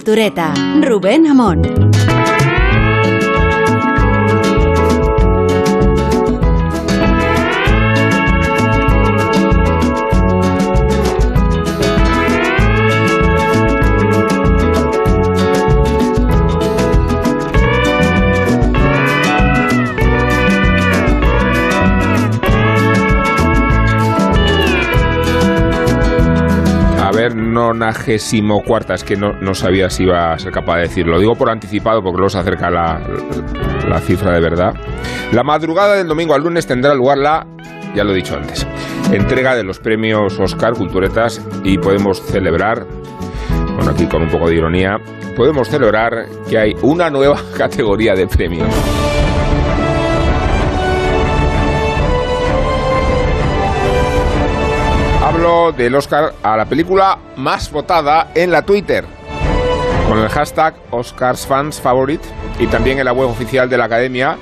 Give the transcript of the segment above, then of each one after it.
Cultureta, Rubén Amón. Cuarta, es que no, no, sabía si iba a ser capaz de decirlo. Lo digo por anticipado porque luego se acerca la, la cifra de verdad. La madrugada del domingo al lunes tendrá lugar la, ya lo he dicho antes, entrega de los premios Oscar Culturetas y podemos celebrar, bueno, aquí con un poco de ironía, podemos celebrar que hay una nueva categoría de premios. Del Oscar a la película más votada en la Twitter, con el hashtag OscarsFansFavorite y también en la web oficial de la Academia.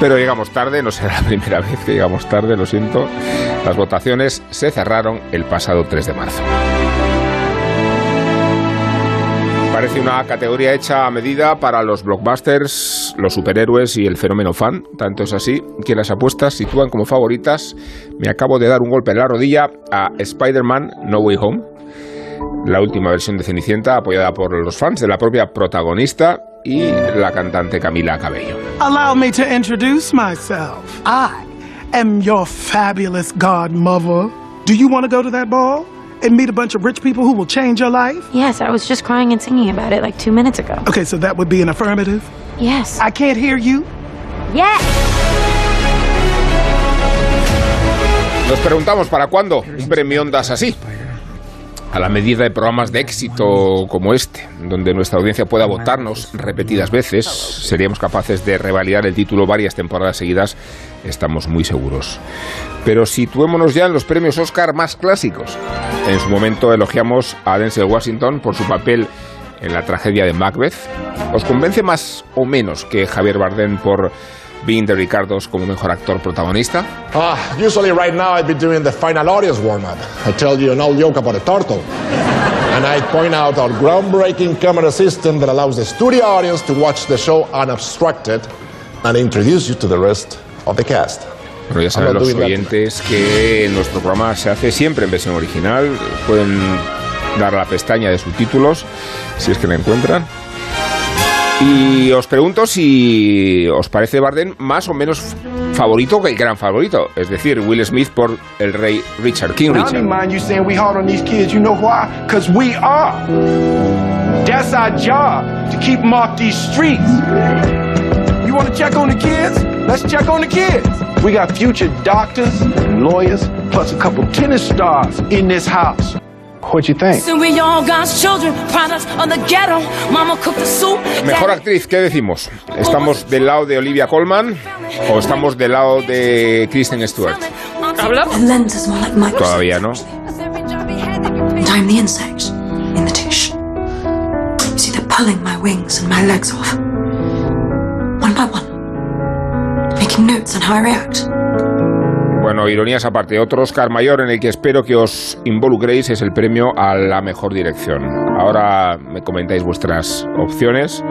Pero llegamos tarde, no será la primera vez que llegamos tarde, lo siento. Las votaciones se cerraron el pasado 3 de marzo. Parece una categoría hecha a medida para los blockbusters, los superhéroes y el fenómeno fan. Tanto es así que las apuestas sitúan como favoritas. Me acabo de dar un golpe en la rodilla a Spider-Man No Way Home, la última versión de Cenicienta, apoyada por los fans de la propia protagonista y la cantante Camila Cabello. Allow me to introduce myself. I am your fabulous godmother. Do you want to go to that ball? And meet a bunch of rich people who will change your life? Yes, I was just crying and singing about it like two minutes ago. Okay, so that would be an affirmative? Yes. I can't hear you. Yes. Nos preguntamos para cuándo un premio Ondas así. A la medida de programas de éxito como este, donde nuestra audiencia pueda votarnos repetidas veces, seríamos capaces de revalidar el título varias temporadas seguidas, estamos muy seguros. Pero situémonos ya en los premios Oscar más clásicos. En su momento elogiamos a Denzel Washington por su papel en la tragedia de Macbeth. ¿Os convence más o menos que Javier Bardem por Being the Ricardos como mejor actor protagonista? Uh, usually right now I'd be doing the final audience warm-up. I tell you an old joke about a turtle. And I point out our groundbreaking camera system that allows the studio audience to watch the show unobstructed and introduce you to the rest of the cast. Pero ya saben los oyentes que nuestro programa se hace siempre en versión original. Pueden dar a la pestaña de subtítulos si es que la encuentran. Y os pregunto si os parece Barden más o menos favorito que el gran favorito, es decir, Will Smith por el rey Richard, King Richard. That's our job to keep them off these streets. You want to check on the kids? Let's check on the kids. We got future doctors and lawyers, plus a couple tennis stars in this house. Mejor actriz, ¿qué decimos? ¿Estamos del lado de Olivia Colman o estamos del lado de Kristen Stewart? ¿Habla? Todavía no. I'm the insect in the dish. You see, they're pulling my wings and my legs off. One by one. Making notes on how I react. Bueno, ironías aparte, otro Oscar mayor en el que espero que os involucréis es el premio a la mejor dirección. Ahora me comentáis vuestras opciones.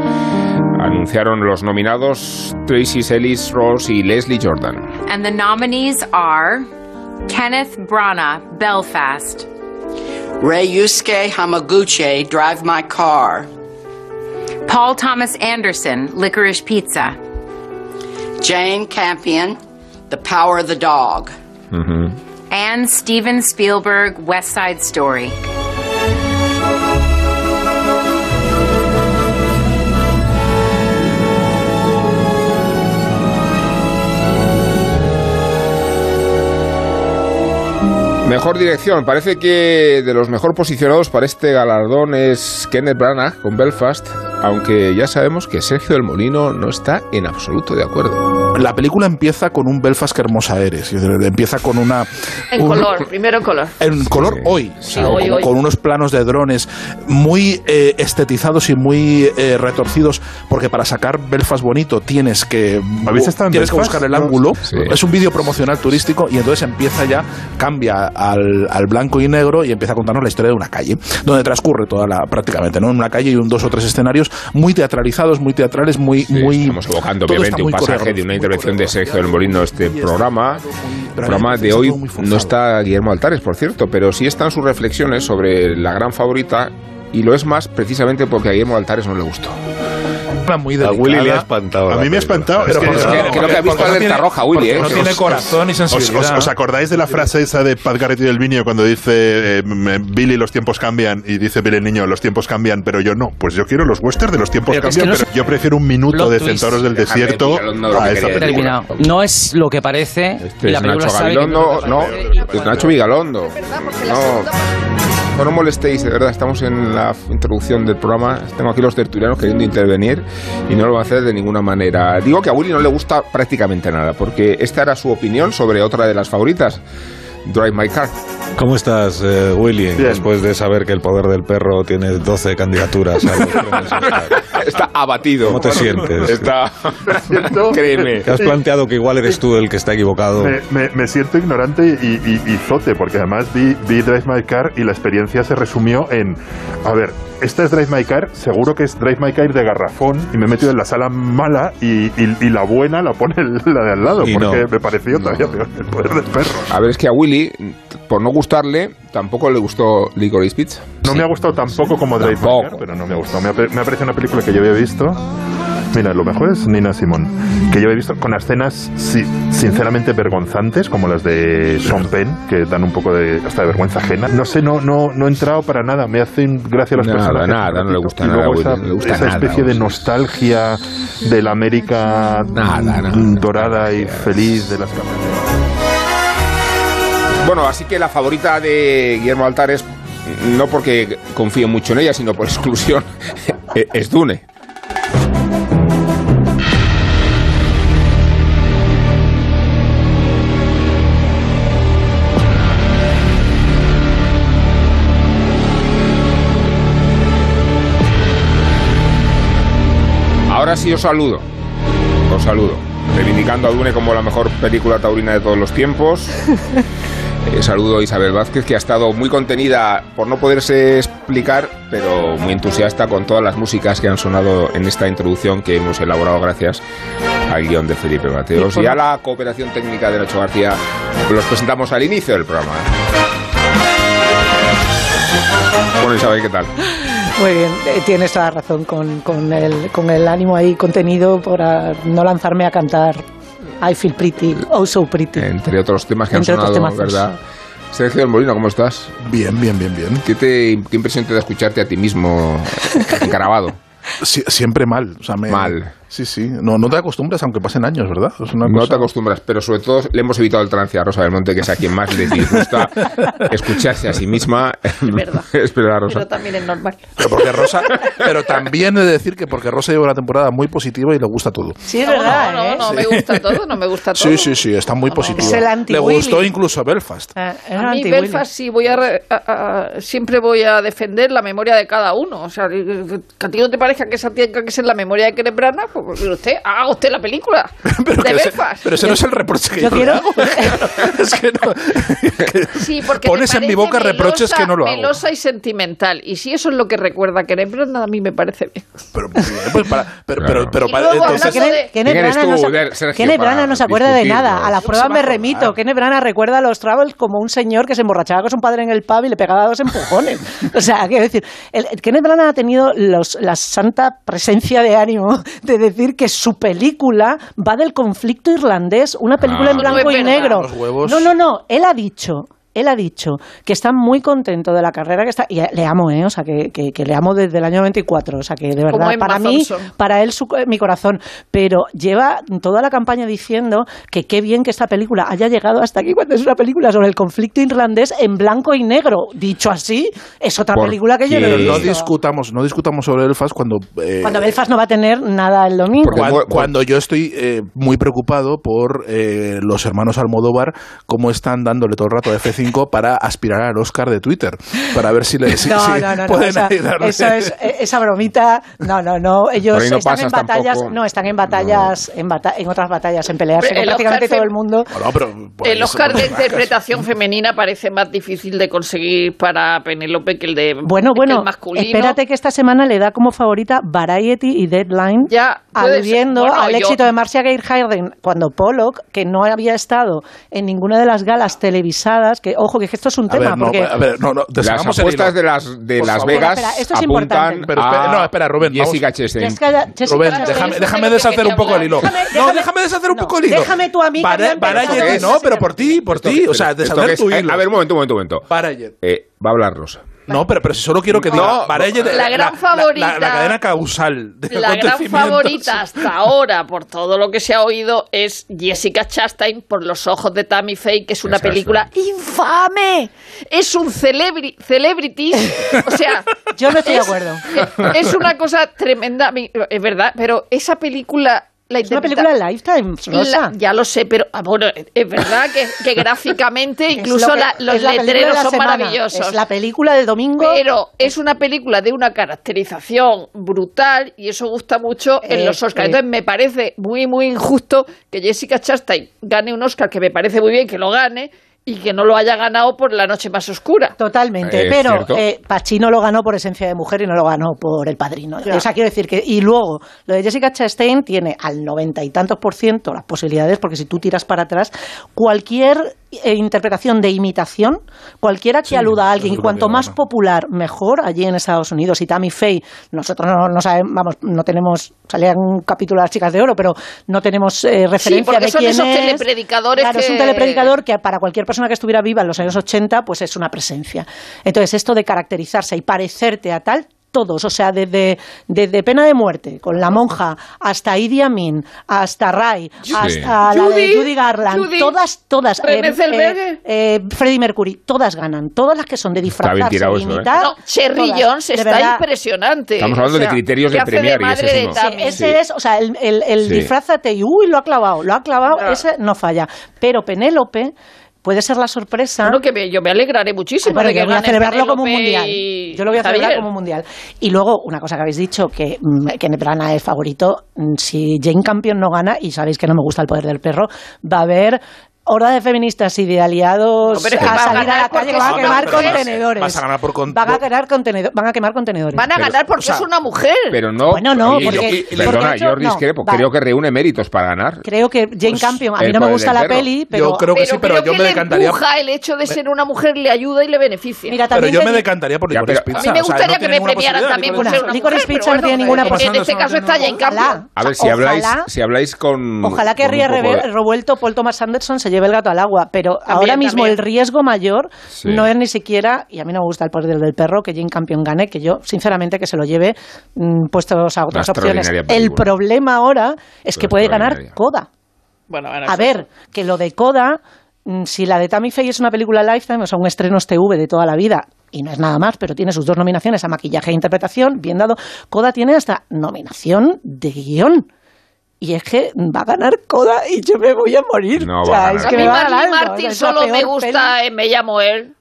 Anunciaron los nominados Tracy Ellis Ross y Leslie Jordan. And the nominees are Kenneth Branagh, Belfast. Ryusuke Hamaguchi, Drive My Car. Paul Thomas Anderson, Licorice Pizza. Jane Campion, The Power of the Dog. And Steven Spielberg, West Side Story. Mejor dirección. Parece que de los mejor posicionados para este galardón es Kenneth Branagh con Belfast, aunque ya sabemos que Sergio del Molino no está en absoluto de acuerdo. La película empieza con un Belfast que hermosa eres. Empieza con una. En un- color, primero en color. en color hoy, o sea, hoy, con, hoy. con unos planos de drones muy eh, estetizados y muy eh, retorcidos, porque para sacar Belfast bonito tienes que ¿Habéis estado en tienes que buscar el No. ángulo. Sí. Es un vídeo promocional turístico y entonces empieza ya, cambia al, al blanco y negro y empieza a contarnos la historia de una calle, donde transcurre toda la prácticamente, ¿no? En una calle y un dos o tres escenarios muy teatralizados, muy teatrales, muy Sí, muy estamos evocando obviamente un pasaje de una intervención de. Sergio del Molino este programa. El programa de hoy no está Guillermo Altares, por cierto, pero sí están sus reflexiones sobre la gran favorita y lo es más precisamente porque a Guillermo Altares no le gustó. Muy A. Willy le ha espantado. A la mí me ha espantado. Pero es que- Es que creo que ha visto no alerta tiene- roja, Willy, porque ¿eh? no tiene os- corazón y ¿Os, sensibilidad. os- os acordáis de la frase esa de Paz Garrett y del Niño cuando dice eh, Billy los tiempos cambian y dice Billy el niño los tiempos cambian pero yo no? Pues yo quiero los westerns de los tiempos Pero es cambian que no pero yo prefiero un minuto de. Centauros del Déjame, Desierto a decir. película. No es lo que parece. Este y la es película Nacho sabe que Gabilondo, no no, que parece. es Nacho Vigalondo. No, no, molestéis, de verdad, estamos en la introducción del programa, tengo aquí los tertulianos queriendo intervenir y no lo van a hacer de ninguna manera. Digo que a Willy no le gusta prácticamente nada, porque esta era su opinión sobre otra de las favoritas, Drive My Car. ¿Cómo estás, eh, Willy? Bien. Después de saber que el poder del perro tiene 12 candidaturas a los. Está abatido. ¿Cómo te sientes? Está... Créeme. ¿Te has planteado que igual eres tú el que está equivocado? Me, me- me siento ignorante y, y- y zote, porque además vi, vi Drive My Car y la experiencia se resumió en, a ver, esta es Drive My Car, seguro que es Drive My Car de garrafón y me he metido en la sala mala y, y- y la buena la pone la de al lado, Y porque no. me pareció todavía peor el poder del perro. A ver, es que a Willy, por no gustarle, tampoco le gustó Licorice Pizza. No me ha gustado tampoco como Drive My. Car, pero no me ha gustado. Me ha, me ha parecido una película que yo había visto. Mira, lo mejor es Nina Simón, que yo había visto con escenas sí, sinceramente vergonzantes, como las de Sean Penn, que dan un poco de hasta de vergüenza ajena. No sé, no, no, no he entrado para nada. Me hacen gracia los Nada, personajes. nada, un no le gusta y nada, luego esa, no le gusta esa nada, especie de nostalgia de la América Nada, nada, mm, nada, dorada y nada. feliz de las. Bueno, así que la favorita de Guillermo Altares, no porque confío mucho en ella, sino por exclusión, es Dune. Ahora sí os saludo. Os saludo. Reivindicando a Dune como la mejor película taurina de todos los tiempos. Eh, saludo a Isabel Vázquez, que ha estado muy contenida por no poderse explicar, pero muy entusiasta con todas las músicas que han sonado en esta introducción que hemos elaborado gracias al guion de Felipe Mateos y a la cooperación técnica de Nacho García. Los presentamos al inicio del programa. Bueno, Isabel, ¿qué tal? Muy bien, eh, tienes toda la razón con, con el, con el ánimo ahí contenido para no lanzarme a cantar I Feel Pretty, Oh So Pretty. Entre otros temas que han Entre otros sonado. ¿verdad? Sergio del Molino, ¿cómo estás? Bien, bien, bien, bien. ¿Qué, te, ¿Qué impresión te da escucharte a ti mismo encarabado? Sie- siempre mal. O sea, me- Mal. Sí, sí. No, no te acostumbras aunque pasen años, ¿verdad? Es una No cosa- te acostumbras, pero sobre todo le hemos evitado el trance a Rosa del Monte, que es a quien más le disgusta escucharse a sí misma. verdad. Espera, Rosa. Pero también es normal. Pero, porque Rosa, pero también he de decir que porque Rosa lleva una temporada muy positiva y le gusta todo. Sí, es No, verdad, no, no, ¿eh? no me gusta todo, no me gusta todo. Sí, sí, sí, está muy positiva. Es el anti le gustó incluso Belfast. Ah, es A mí. Belfast sí voy a, re- a- a- siempre voy a defender la memoria de cada uno. O sea, que a ti no te parezca que esa tenga que ser la memoria de Kenneth Branagh, pues usted, haga usted la película Pero, de que ese, Belfast. pero ese no es el reproche que yo, Yo quiero- hago. es que no. Sí, porque Pones en mi boca reproches melosa- que no lo hago. Melosa y sentimental. Y si eso es lo que recuerda a Kenneth Branagh, a mí me parece bien. Pero, pues para- pero, pero, Claro. pero Y para- luego entonces, de- Kenneth ¿Quién eres Branagh no tú, se- no se acuerda de nada. A la No prueba se va me remito. Kenneth Branagh recuerda a los Travels como un señor que se emborrachaba con su padre en el pub y le pegaba dos empujones. o sea, quiero decir, el, el Kenneth Branagh ha tenido los- la santa presencia de ánimo de decir que su película va del conflicto irlandés, una película Ah. en No blanco y negro. No, no, no. Él ha dicho él ha dicho que está muy contento de la carrera que está, y le amo, ¿eh? o sea, que, que- que le amo desde el año 94, o sea, que de verdad, para mí, para él, su- mi corazón, pero lleva toda la campaña diciendo que qué bien que esta película haya llegado hasta aquí cuando es una película sobre el conflicto irlandés en blanco y negro. Dicho así, es otra ¿Por película que yo no he Pero no visto. discutamos, no discutamos sobre Belfast cuando... eh, Cuando Belfast no va a tener nada el domingo. Cuan- cuando, yo estoy eh, muy preocupado por eh, los hermanos Almodóvar, cómo están dándole todo el rato a F5 para aspirar al Oscar de Twitter, para ver si le si- no, si no, no, no, pueden esa, eso es, eh, esa bromita, no, no, no, ellos están en batallas, tampoco. no, están en batallas, en, bata- en otras batallas, en pelearse Pero con el prácticamente Oscar todo el mundo. Pero El Oscar de interpretación femenina parece más difícil de conseguir para Penélope que el de Bueno, que bueno, el masculino. espérate que esta semana le da como favorita Variety y Deadline, Ya, aludiendo. Bueno, al yo- éxito de Marcia Gay Harden cuando Pollock, que no había estado en ninguna de las galas televisadas, que ojo que esto es un A tema, ver, no, porque a ver, no, no, Las apuestas de Las, de Las. Vegas Espera, esto es apuntan importante. Pero espera, a no, espera, Rubén, vamos. Jessica Chastain. Jessica- Jessica Rubén, Chastain. déjame, déjame deshacer un poco el hilo. Déjame- no, déjame deshacer un poco el hilo. déjame tú a mí antes. no, pero por ti, por ti. O sea, ¿Esto deshacer tu Eh, hilo. A ver, un momento, un momento, un momento. Variety. Eh, va a hablar Rosa. No, pero, pero si solo quiero que diga No, Variety, la gran favorita- La, la cadena causal de La gran favorita hasta ahora, por todo lo que se ha oído, es Jessica Chastain por Los ojos de Tammy Faye, que es una Esa es película infame. Es un celebri- celebrity. O sea, Yo no estoy de acuerdo. Es una cosa tremenda, es verdad, pero esa película... La Es una película de Lifetime, Rosa. La- ya lo sé, pero ah, bueno, es verdad que, que gráficamente incluso lo que- la- los de letreros son semana. maravillosos. Es la película del domingo. Pero es una película de una caracterización brutal y eso gusta mucho en los Oscars. eh. Entonces me parece muy, muy injusto que Jessica Chastain gane un Oscar, que me parece muy bien que lo gane, y que no lo haya ganado por La Noche Más Oscura. Totalmente, Eh, pero eh, Pacino lo ganó por esencia de mujer y no lo ganó por el padrino. O sea, quiero decir que. Y luego, lo de Jessica Chastain tiene al noventa y tantos por ciento las posibilidades, porque si tú tiras para atrás, cualquier interpretación de imitación, cualquiera que Sí, aluda a alguien, cuanto más popular, mejor allí en Estados Unidos. Y Tammy Faye, nosotros no, no sabemos, vamos, no tenemos, salía en un capítulo de las chicas de oro, pero no tenemos eh, referencia porque de son quién esos es. telepredicadores Claro, es un telepredicador que para cualquier persona que estuviera viva en los años 80, pues es una presencia. Entonces, esto de caracterizarse y parecerte a tal, todos, o sea, desde, desde pena de muerte, con la monja, hasta Idi Amin, hasta Ray, Sí. hasta la de Judy, Garland, Judy, todas, todas, René Zellweger. eh, Freddie Mercury, todas ganan, todas las que son de disfrazarse, de ¿eh? imitar. No, Cherry todas. Jones está verdad, impresionante. Estamos hablando de criterios de premiar, y ese es de uno. Sí, ese Sí. es, o sea, el, el, el Sí. disfrázate y uy, lo ha clavado, lo ha clavado, Ya. ese no falla. Pero Penélope puede ser la sorpresa. Bueno, que me- yo me alegraré muchísimo Bueno, de que yo voy a celebrarlo como un mundial. Yo lo voy a celebrar como un mundial. Y luego, una cosa que habéis dicho, que mm, Kenneth Branagh es favorito. mm, Si Jane Campion no gana, y sabéis que no me gusta el poder del perro, va a haber horda de feministas y de aliados No, pero es que a salir a la calle que van a quemar contenedores. Vas a ganar por con- Van a quemar contenedor- van a quemar contenedores. Van a Pero, ganar porque o sea, es una mujer. Pero no. Bueno, no, Oye, porque- yo- porque perdona, yo no, discrepo. Creo que reúne méritos para ganar. Creo que Jane Campion, a mí el no me gusta la perro. peli, pero... Yo creo que sí, pero creo yo que me le decantaría. empuja el hecho de ser una mujer le ayuda y le beneficia. Mira, Pero también yo te me decantaría por Licorice pero- Pizza. a mí me gustaría que me premiaran también por ser una Licorice mujer. Pizza pero no tiene ninguna en- este caso está Jane Campion. Ojalá. A ver, si habláis, si habláis con. Ojalá que Ría revuelto Paul Thomas Anderson se lleve el gato al agua, pero ahora mismo también. el riesgo mayor Sí. no es ni siquiera, y a mí no me gusta el poder del perro, que Jane Campion gane, que yo sinceramente que se lo lleve mm, puestos a otras Una opciones. El problema ahora es que puede ganar. Coda. Bueno, bueno, A ver, que lo de Coda, mm, si la de Tammy Faye es una película Lifetime, o sea, un estreno TV de toda la vida, y no es nada más, pero tiene sus dos nominaciones a maquillaje e interpretación, bien dado, Coda tiene hasta nominación de guion. Y es que va a ganar Coda y yo me voy a morir. No O va sea, a ganar es A que mí va a es la solo me gusta en Me llamo él.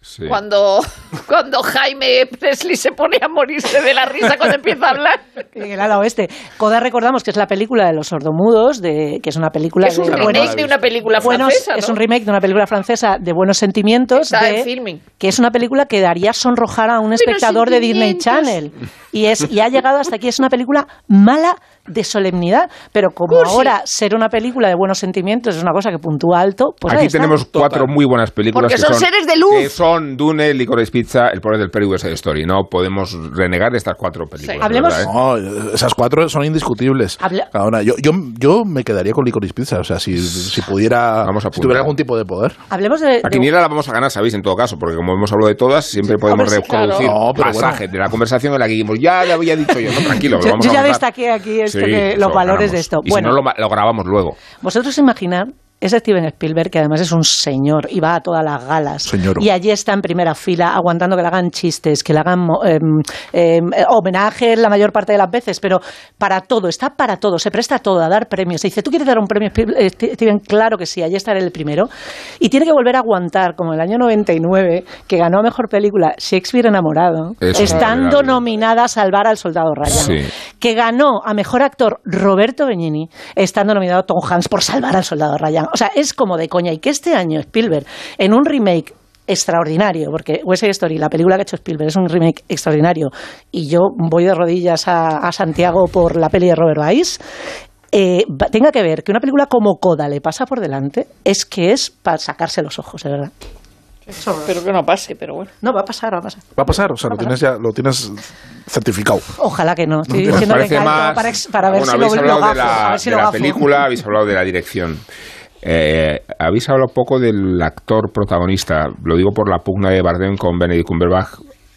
Sí. Cuando, cuando Jaime Presley se pone a morirse de la risa cuando empieza a hablar. peli En el ala oeste. Coda recordamos que es la película de los sordomudos, de, que es una película Es un de remake buenos, de una película buenos- francesa, ¿no? Es un remake de una película francesa de buenos sentimientos. Está de- en filming. que es una película que daría sonrojar a un espectador de Disney Channel. Y, es, y ha llegado hasta aquí. Es una película mala de solemnidad. Pero como Cursi. ahora ser una película de buenos sentimientos es una cosa que puntúa alto, pues ahí Aquí está. tenemos cuatro muy buenas películas Porque que son seres de luz. Que son Dune, Licorice Pizza, El poder del perro y West Side Story. No podemos renegar estas cuatro películas. Sí. de Hablemos- verdad, ¿eh? No, esas cuatro son indiscutibles. Habla- Ahora, yo, yo, yo me quedaría con Licorice Pizza, o sea, si, si pudiera, Vamos a si tuviera algún tipo de poder. Hablemos de, La de- quiniela la vamos a ganar, sabéis, en todo caso, porque como hemos hablado de todas, siempre podemos reproducir claro. No, pasajes de la conversación en la que dijimos, ya le había dicho yo, no, tranquilo, lo Yo, vamos yo a ya contar. destaqué aquí Sí, que, los valores ganamos. de esto. Y bueno, si no, lo, lo grabamos luego. vosotros imaginar es Steven Spielberg, que además es un señor y va a todas las galas. Señoro. Y allí está en primera fila, aguantando que le hagan chistes, que le hagan em, em, eh, homenajes la mayor parte de las veces, pero para todo, está para todo, se presta a todo, a dar premios. Se dice, ¿tú quieres dar un premio, eh, Steven? Claro que sí, allí estaré el primero. Y tiene que volver a aguantar, como el año 99, que ganó a Mejor Película Shakespeare Enamorado, Eso estando nominada a Salvar al Soldado Ryan Sí. que ganó a mejor actor Roberto Benigni, estando nominado Tom Hanks por salvar al soldado Ryan. O sea, es como de coña. Y que este año Spielberg, en un remake extraordinario, porque West Side Story, la película que ha hecho Spielberg, es un remake extraordinario, y yo voy de rodillas a, a Santiago por la peli de Robert Weiss, eh, tenga que ver que una película como Coda le pasa por delante, es que es para sacarse los ojos, de verdad. Espero que no pase, pero bueno. No, va a pasar, va a pasar. Va a pasar, o sea, lo tienes ya, lo tienes certificado. Ojalá que no. Estoy diciendo que parece caldo más. para, para ver bueno, si lo, habéis lo hablado gafo, de la, a ver si de lo la gafo. película, habéis hablado de la dirección. Eh, habéis hablado poco del actor protagonista. Lo digo por la pugna de Bardem con Benedict Cumberbatch,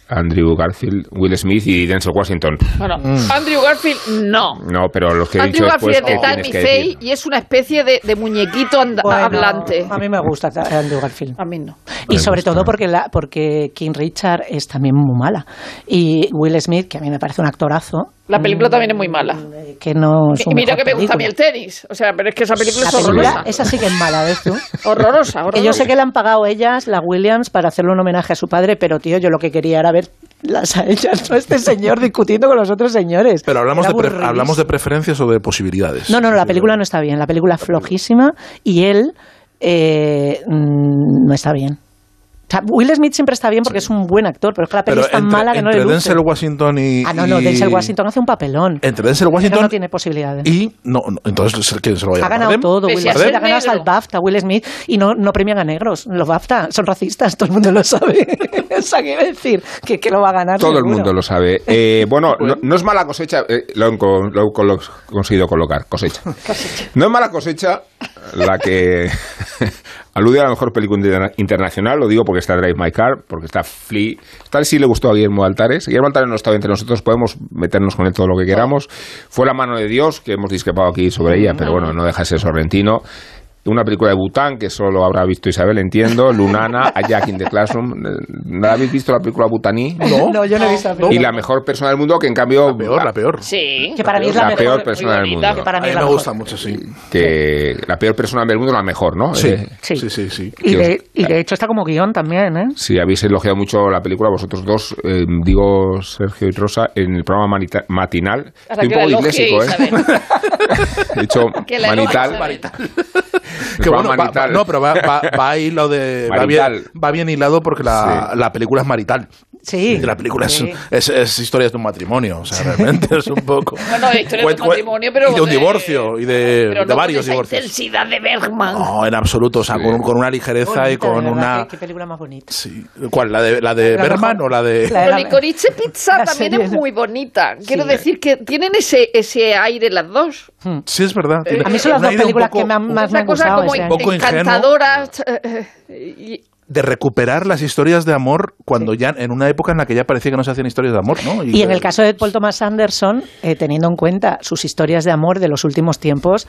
Andrew Garfield, Will Smith y Denzel Washington. Bueno, Mm. Andrew Garfield, no. No, pero los que he dicho Andrew después, Garfield ¿qué es de Tammy que Faye y es una especie de, de muñequito anda- Bueno, hablante. A mí me gusta Andrew Garfield. A mí no. Y sobre todo porque, la, porque King Richard es también muy mala. Y Will Smith, que a mí me parece un actorazo, La película también es muy mala. que no es mira que me gusta a mí el tenis. O sea, pero es que esa película La es película, horrorosa. esa sí que es mala, ¿ves tú? Horrorosa, horrorosa. Que yo sé que le han pagado ellas, la Williams, para hacerle un homenaje a su padre, pero tío, yo lo que quería era ver las a ellas, no este señor discutiendo con los otros señores. Pero hablamos de, pre- hablamos de preferencias o de posibilidades. No, no, no, la película no está bien. La película es flojísima y él eh, mm, no está bien. Sea, Will Smith siempre está bien porque es un buen actor, pero es que la peli Pero es tan entre, mala que no le luce. Denzel Washington y. Ah, no, no, y- Denzel Washington hace un papelón. Entre Denzel Pero Washington no tiene posibilidades. y. No, no, entonces, ¿quién se lo va a Ha ganado todo, Will Smith. Ha ganado hasta el. BAFTA, Will Smith, y no, no premian a negros. Los BAFTA son racistas, todo el mundo lo sabe. o sea, quiero decir que, que lo va a ganar. Todo el mundo lo sabe. Eh, bueno, no, no es mala cosecha, eh, lo, lo he colo- conseguido colocar, cosecha. No es mala cosecha la que alude a la mejor película interna- internacional, lo digo porque está Drive My Car, porque está Flea. Tal si le gustó a Guillermo Altares. Guillermo Altares no estaba entre nosotros, podemos meternos con él todo lo que queramos. Fue La mano de Dios, que hemos discrepado aquí sobre ella, pero bueno, no deja de ser sorrentino. Una película de Bután que solo habrá visto Isabel, entiendo. Lunana, A Jack in the Classroom. ¿No la habéis visto la película Butaní? No, yo no he visto la Y película. la mejor persona del mundo, que en cambio. La peor, la peor. Sí. Que para mí es la, la mejor. peor persona del mundo. Que para A mí me mejor. gusta mucho, sí. Que la peor persona del mundo es la mejor, ¿no? Sí, Eh, Sí. sí, sí, sí. Y de, os- y de hecho está como guion también, ¿eh? Sí, habéis elogiado mucho la película, vosotros dos, eh, digo Sergio y Rosa, en el programa manita- matinal. Estoy un poco disléxico, ¿eh? He dicho manital. Que bueno, va- va- no, pero va, va, va hilo de. Va bien, va bien hilado porque la, Sí. la película es marital. Sí. Y la película es- Sí. es, es, historias de un matrimonio, o sea, realmente es un poco. Bueno, historia de un matrimonio, pero Y de un de- divorcio, y de, Pero de no con varios esa divorcios. intensidad de Bergman. No, en absoluto, o sea, con, con una ligereza Bonita, y con de verdad, una. Qué, qué película más bonita. Sí. ¿Cuál? ¿La de, la de La Berman mejor. o la de.? La de la- Licorice Pizza la también serie, es muy bonita. Quiero Sí. decir que tienen ese, ese aire las dos. Sí, es verdad. tiene- A mí son las un dos películas poco- que me han- más me Una han cosa gustado. como este Un poco año. ingenuo. encantadora. eh, y- de recuperar las historias de amor cuando ya en una época en la que ya parecía que no se hacían historias de amor, ¿no? Y en el caso de Paul Thomas Anderson, eh, teniendo en cuenta sus historias de amor de los últimos tiempos,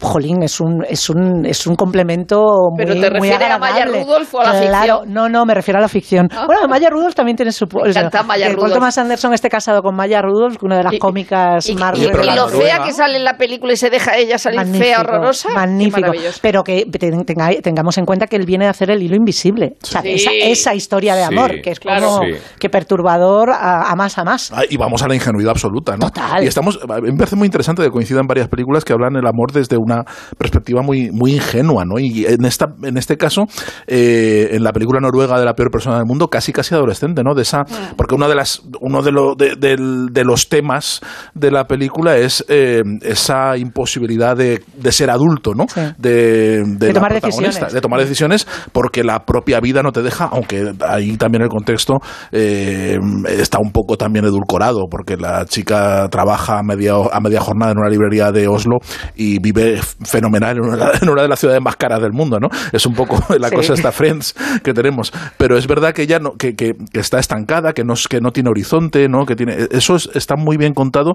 jolín, es un, es un, es un complemento muy, ¿Pero te muy refieres a Maya. Rudolph o a la Claro, ficción? no, no, me refiero a la ficción. Ah. Bueno, Maya Rudolph también tiene su... Me encanta Maya que Paul. Thomas Anderson esté casado con Maya Rudolph, una de las Y- cómicas y, más y- y lo noruega- fea que sale en la película y se deja ella salir fea, horrorosa. Magnífico. Pero que ten- tenga- tengamos en cuenta que él viene a hacer el hilo invisible. O sea, Sí. esa, esa historia de Sí, amor, que es claro. como Sí. que perturbador a, a más a más. Ah, y vamos a la ingenuidad absoluta, ¿no? Total. Y estamos, me parece muy interesante que coincidan varias películas que hablan el amor desde una perspectiva muy, muy ingenua, ¿no? Y en esta, en este caso, eh, en la película noruega de la peor persona del mundo, casi casi adolescente, ¿no? De esa, porque una de las, uno de, lo- de, del- de los temas de la película es eh, esa imposibilidad de, de ser adulto, ¿no? Sí. De, de De tomar decisiones. de tomar decisiones, porque la propia propia vida no te deja, aunque ahí también el contexto eh, está un poco también edulcorado, porque la chica trabaja a media, a media jornada en una librería de Oslo y vive fenomenal en una, en una de las ciudades más caras del mundo, ¿no? Es un poco la Sí. cosa esta Friends que tenemos. Pero es verdad que ella no, que, que- que está estancada, que no, es- que no tiene horizonte, ¿no? Que tiene, eso es- está muy bien contado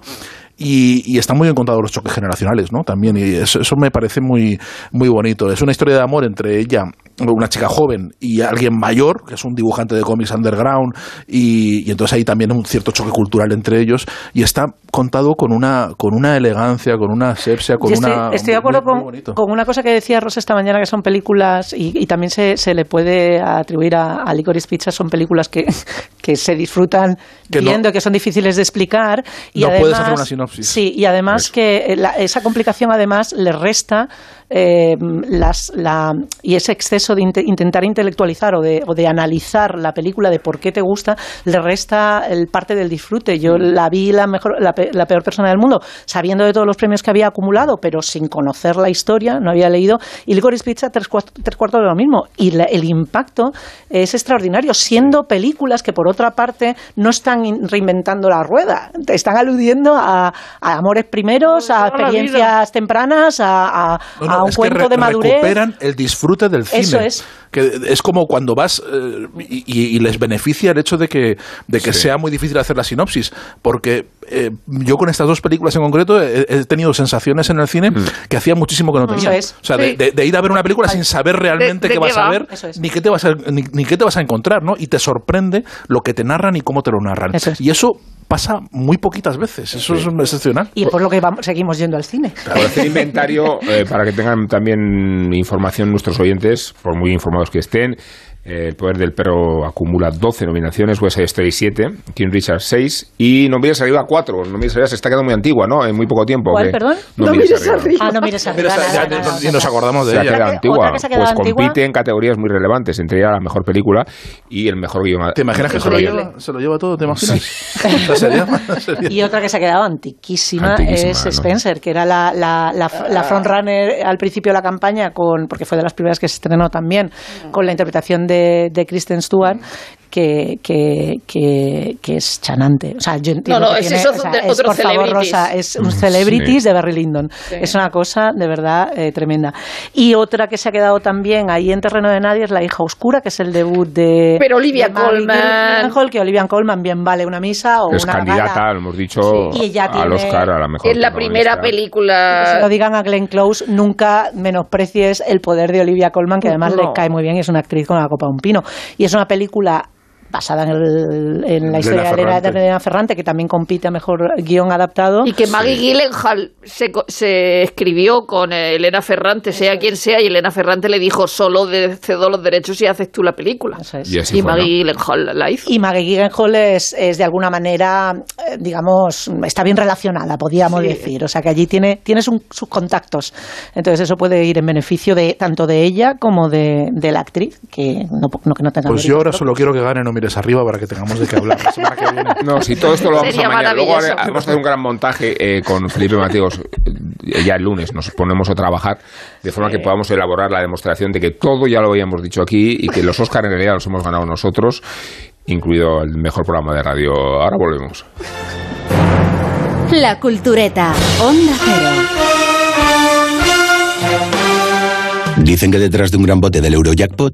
y, y están muy bien contados los choques generacionales, ¿no? También, y eso, eso me parece muy, muy bonito. Es una historia de amor entre ella, una chica joven, y alguien mayor, que es un dibujante de cómics underground, y, y entonces hay también un cierto choque cultural entre ellos, y está contado con una, con una elegancia, con una asepsia, con estoy, una... estoy de acuerdo muy- con, con una cosa que decía Rosa esta mañana, que son películas, y, y también se, se le puede atribuir a, a Licorice Pizza, son películas que, que se disfrutan Que no- viendo, que son difíciles de explicar. Y No además, puedes hacer una sinopsis. Sí, y además que la- esa complicación además le resta eh, las, la, y ese exceso de inte- intentar intelectualizar o de, o de analizar la película de por qué te gusta, le resta el parte del disfrute. Yo la vi la, mejor, la, pe- la peor persona del mundo, sabiendo de todos los premios que había acumulado, pero sin conocer la historia, no había leído. Y Licorice Pizza, tres, cuart- tres cuartos de lo mismo. Y la- el impacto es extraordinario, siendo películas que, por otra parte, no están in- reinventando la rueda. Te Están aludiendo a, a amores primeros, a experiencias tempranas, a, a- No, no, a un es que cuento re- de madurez. recuperan el disfrute del cine. Eso es. Que es como cuando vas eh, y, les beneficia el hecho de que, de que sea muy difícil hacer la sinopsis. Porque eh, yo con estas dos películas en concreto he, he tenido sensaciones en el cine que hacía muchísimo que no tenía. Eso es. O sea, de, Sí. de- de ir a ver una película sin saber realmente de qué vas a va. ver, es. ni qué te vas a, ni, ni qué te vas a encontrar, ¿no? Y te sorprende lo que te narran y cómo te lo narran. Eso es. Y eso pasa muy poquitas veces. Eso es un excepcional. Y por lo que vamos, seguimos yendo al cine. Por hacer inventario, eh, para que tengan también información nuestros oyentes, por muy informados que estén, El Poder del Perro acumula 12 nominaciones, West Side Story 7, King Richard 6 y No mires arriba 4. No mires arriba se está quedando muy antigua, ¿no? En muy poco tiempo. ¿Cuál, perdón? No, mires, arriba. Ah, no mires arriba. Nada, ya nada, nada. nos acordamos de Se ella. antigua. que se ha quedado pues antigua. compite en categorías muy relevantes, entre ellas la mejor película y el mejor guion. ¿Te imaginas que se lo, lleva, se lo lleva todo? ¿Te imaginas? ¿En serio? ¿En serio? Y otra que se ha quedado antiquísima, Antiquísima, es ¿no? Spencer, que era la, la, la, la frontrunner al principio de la campaña, con, porque fue de las primeras que se estrenó también, con la interpretación de, Kristen Stewart. Que, que, que, que es chanante. O sea, yo entiendo No, no, que es tiene- eso o sea, es, por favor. Rosa, es un Mm, celebrities sí. de Barry Lyndon. Es una cosa de verdad eh, tremenda. Y otra que se ha quedado también ahí en terreno de nadie es La hija oscura, que es el debut de. Pero Olivia de Colman. Gyllenhaal, que Olivia Colman bien vale una misa o Es una candidata, gala. lo hemos dicho, Sí, y ella al tiene- Oscar a la mejor. Es la primera protagonista. Que se lo película. digan a Glenn Close, nunca menosprecies el poder de Olivia Colman, que además No. le cae muy bien y es una actriz con la copa de un pino. Y es una película basada en, el- en la historia de Elena, Ferrante. de Elena Ferrante, que también compite a mejor guion adaptado. Y que Maggie Gyllenhaal se, co- se escribió con eh, Elena Ferrante, sea quien sea, y Elena Ferrante le dijo solo cedo los derechos y haces tú la película. Eso es. Y así Y fue, ¿no? Maggie Gyllenhaal la hizo. Y Maggie Gyllenhaal es, es de alguna manera, eh, digamos, está bien relacionada, podríamos Sí. decir. O sea que allí tiene, tiene sus, sus contactos. Entonces eso puede ir en beneficio de tanto de ella como de, de la actriz, que no, no que no tenga Pues yo ahora solo quiero que gane No mires arriba para que tengamos de qué hablar la semana que viene. No, si todo esto lo vamos Sería a mañana. Luego haré- vamos a hacer un gran montaje eh, con Felipe Mateos. eh, ya el lunes nos ponemos a trabajar de forma que podamos elaborar la demostración de que todo ya lo habíamos dicho aquí y que los Oscar en realidad los hemos ganado nosotros, incluido el mejor programa de radio. Ahora volvemos. La Cultureta. Onda Cero. Dicen que detrás de un gran bote del Eurojackpot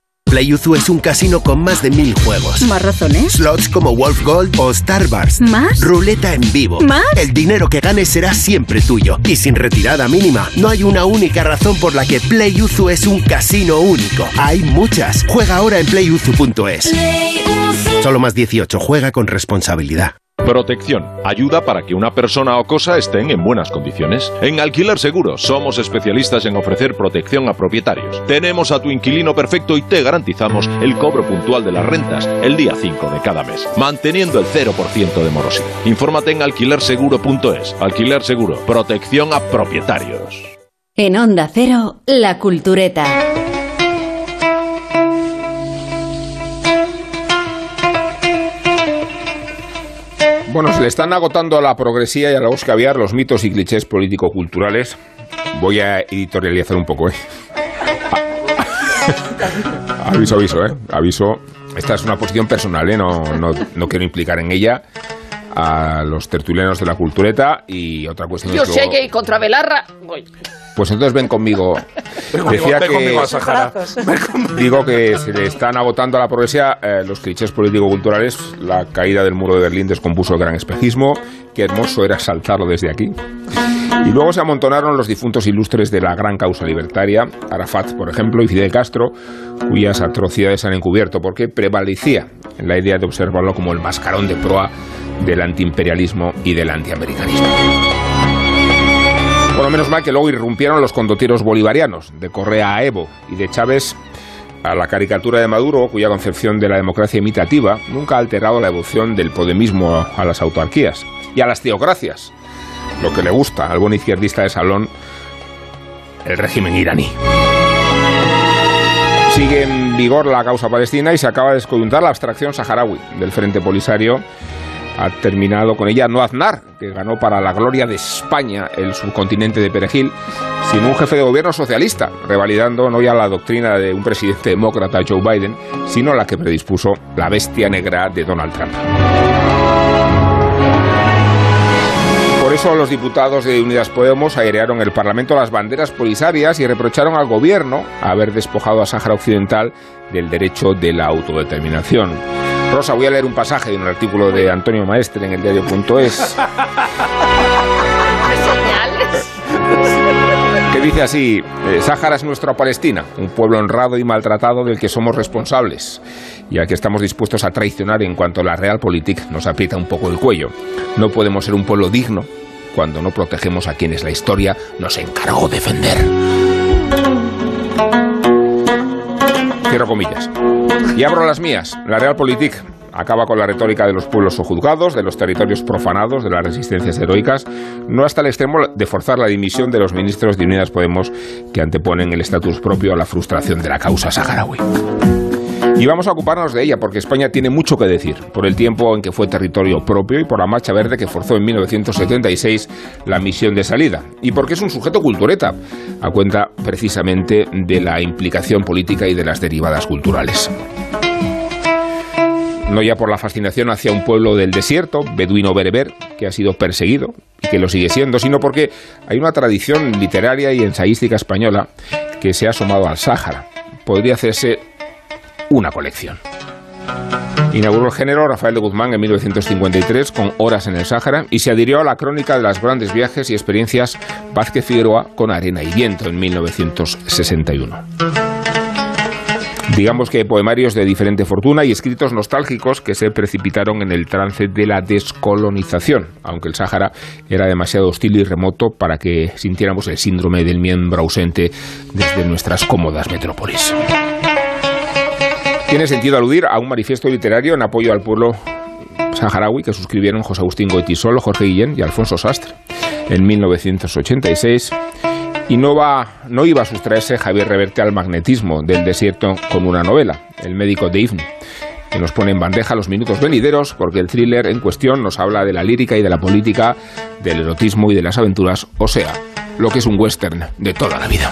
PlayUzu es un casino con más de mil juegos. ¿Más razones? Slots como Wolf Gold o Starburst. ¿Más? Ruleta en vivo. ¿Más? El dinero que ganes será siempre tuyo. Y sin retirada mínima. No hay una única razón por la que PlayUzu es un casino único. Hay muchas. Juega ahora en playuzu.es. Solo más 18. Juega con responsabilidad. Protección. Ayuda para que una persona o cosa estén en buenas condiciones. En Alquiler Seguro somos especialistas en ofrecer protección a propietarios. Tenemos a tu inquilino perfecto y te garantizamos el cobro puntual de las rentas el día 5 de cada mes, manteniendo el 0% de morosidad. Infórmate en alquilerseguro.es. Alquiler Seguro. Protección a propietarios. En Onda Cero, La Cultureta. Bueno, se le están agotando a la progresía y a la voz caviar los mitos y clichés político-culturales. Voy a editorializar un poco, ¿eh? aviso, aviso, ¿eh? Aviso. Esta es una posición personal, ¿eh? No, no, no quiero implicar en ella a los tertulianos de la cultureta y otra cuestión Yo es sé luego- que contra Belarra. voy. Pues entonces ven conmigo. Decía ven que conmigo a Sahara. digo que se le están agotando a la progresía eh, los clichés político-culturales. La caída del muro de Berlín descompuso el gran espejismo. Qué hermoso era saltarlo desde aquí. Y luego se amontonaron los difuntos ilustres de la gran causa libertaria, Arafat, por ejemplo, y Fidel Castro, cuyas atrocidades han encubierto, porque prevalecía en la idea de observarlo como el mascarón de proa del antiimperialismo y del antiamericanismo. Lo menos mal que luego irrumpieron los condotieros bolivarianos, de Correa a Evo y de Chávez a la caricatura de Maduro, cuya concepción de la democracia imitativa nunca ha alterado la evolución del podemismo a las autarquías y a las teocracias, lo que le gusta al buen izquierdista de salón, el régimen iraní. Sigue en vigor la causa palestina y se acaba de descoyuntar la abstracción saharaui del Frente Polisario. Ha terminado con ella no Aznar, que ganó para la gloria de España el subcontinente de Perejil, sino un jefe de gobierno socialista, revalidando no ya la doctrina de un presidente demócrata, Joe Biden, sino la que predispuso la bestia negra de Donald Trump. Por eso los diputados de Unidas Podemos airearon el Parlamento las banderas polisarias y reprocharon al gobierno haber despojado a Sáhara Occidental del derecho de la autodeterminación. Rosa, voy a leer un pasaje de un artículo de Antonio Maestre en el diario.es que dice así, eh, Sáhara es nuestra Palestina, un pueblo honrado y maltratado del que somos responsables y al que estamos dispuestos a traicionar en cuanto la Realpolitik nos aprieta un poco el cuello. No podemos ser un pueblo digno cuando no protegemos a quienes la historia nos encargó defender. Cierro comillas. Y abro las mías. La Realpolitik acaba con la retórica de los pueblos sojuzgados, de los territorios profanados, de las resistencias heroicas, no hasta el extremo de forzar la dimisión de los ministros de Unidas Podemos que anteponen el estatus propio a la frustración de la causa saharaui. Y vamos a ocuparnos de ella porque España tiene mucho que decir por el tiempo en que fue territorio propio y por la marcha verde que forzó en 1976 la misión de salida. Y porque es un sujeto cultureta, a cuenta precisamente de la implicación política y de las derivadas culturales no ya por la fascinación hacia un pueblo del desierto, beduino bereber, que ha sido perseguido y que lo sigue siendo, sino porque hay una tradición literaria y ensayística española que se ha asomado al Sáhara. Podría hacerse una colección. Inauguró el género Rafael de Guzmán en 1953 con Horas en el Sáhara y se adhirió a la crónica de los grandes viajes y experiencias Vázquez Figueroa con Arena y Viento en 1961 digamos que poemarios de diferente fortuna y escritos nostálgicos que se precipitaron en el trance de la descolonización, aunque el Sáhara era demasiado hostil y remoto para que sintiéramos el síndrome del miembro ausente desde nuestras cómodas metrópolis. Tiene sentido aludir a un manifiesto literario en apoyo al pueblo saharaui que suscribieron José Agustín Goitisol, Jorge Guillén y Alfonso Sastre en 1986 y no, va, no iba a sustraerse Javier Reverte al magnetismo del desierto con una novela, El médico de Ifni, que nos pone en bandeja los minutos venideros porque el thriller en cuestión nos habla de la lírica y de la política, del erotismo y de las aventuras, o sea, lo que es un western de toda la vida.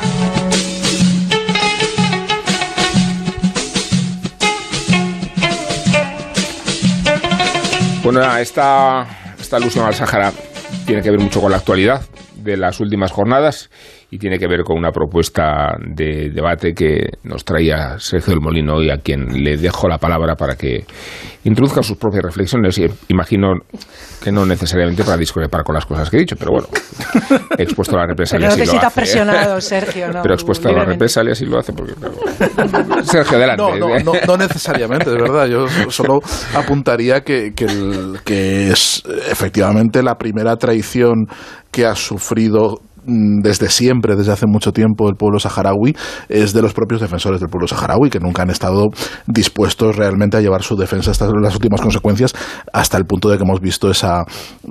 Bueno, esta, esta alusión al Sáhara tiene que ver mucho con la actualidad de las últimas jornadas y tiene que ver con una propuesta de debate que nos traía Sergio del Molino y a quien le dejo la palabra para que introduzca sus propias reflexiones y imagino que no necesariamente para discrepar con las cosas que he dicho, pero bueno, he expuesto a la represalia Pero sientas hace. presionado, Sergio, no, pero expuesto a la represalia y lo hace porque... claro. Sergio, adelante. No, no, no, no necesariamente, de verdad. Yo solo apuntaría que, que, el- que es efectivamente la primera traición que ha sufrido desde siempre, desde hace mucho tiempo, el pueblo saharaui es de los propios defensores del pueblo saharaui, que nunca han estado dispuestos realmente a llevar su defensa hasta las últimas consecuencias, hasta el punto de que hemos visto esa,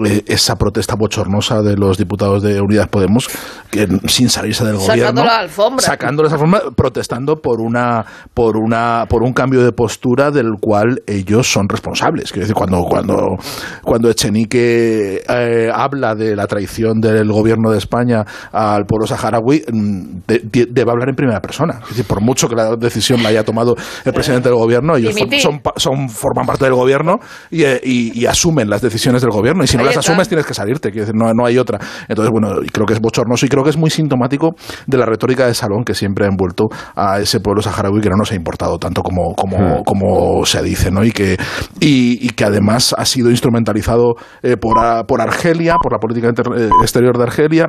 eh, esa protesta bochornosa de los diputados de Unidas Podemos, que sin salirse del Sacando gobierno, la alfombra. sacando esa forma, protestando por una por una por un cambio de postura del cual ellos son responsables. Quiero decir, cuando cuando cuando Echenique eh, habla de la traición del gobierno de España al pueblo saharaui, mm, de- de- debe hablar en primera persona. Es decir, por mucho que la decisión la haya tomado el presidente del gobierno, ellos son, pa- son forman parte del gobierno y, eh, y- y asumen las decisiones del gobierno. Y si no las asumes, tienes que salirte. Quiero decir, no, no hay otra. Entonces, bueno, y creo que es bochornoso y creo que es muy sintomático de la retórica de salón que siempre ha envuelto a ese pueblo saharaui que no nos ha importado tanto como, como, como se dice, ¿no? Y que, y, y que además ha sido instrumentalizado eh, por, por Argelia, por la política eh, exterior de Argelia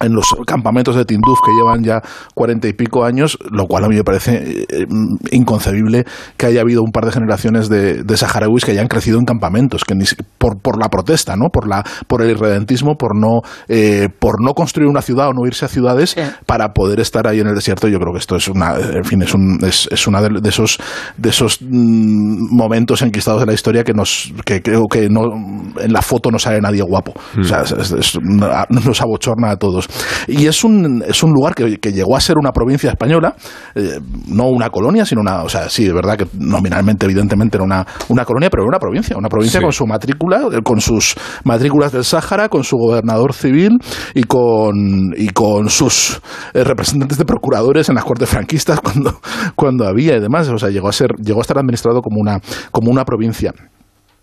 en los campamentos de Tinduf que llevan ya cuarenta y pico años, lo cual a mí me parece eh, eh, inconcebible que haya habido un par de generaciones de, de saharauis que hayan crecido en campamentos, que ni si- por, por la protesta, ¿no? por, la, por el irredentismo, por no, eh, por no construir una ciudad o no irse a ciudades para poder estar ahí en el desierto. Yo creo que esto es una, en fin, es, un, es, es una de, de esos, de esos mm, momentos enquistados de la historia que nos, que creo que no, en la foto no sale nadie guapo. O sea, es- es- es una- nos abochorna a todos. Y es un, es un lugar que, que llegó a ser una provincia española, eh, no una colonia, sino una, o sea, sí, de verdad que nominalmente, evidentemente, era una, una colonia, pero era una provincia, una provincia Sí. con su matrícula, eh, con sus matrículas del Sáhara, con su gobernador civil y con, y con sus eh, representantes de procuradores en las cortes franquistas cuando, cuando había y demás. O sea, llegó a ser, llegó a estar administrado como una, como una provincia.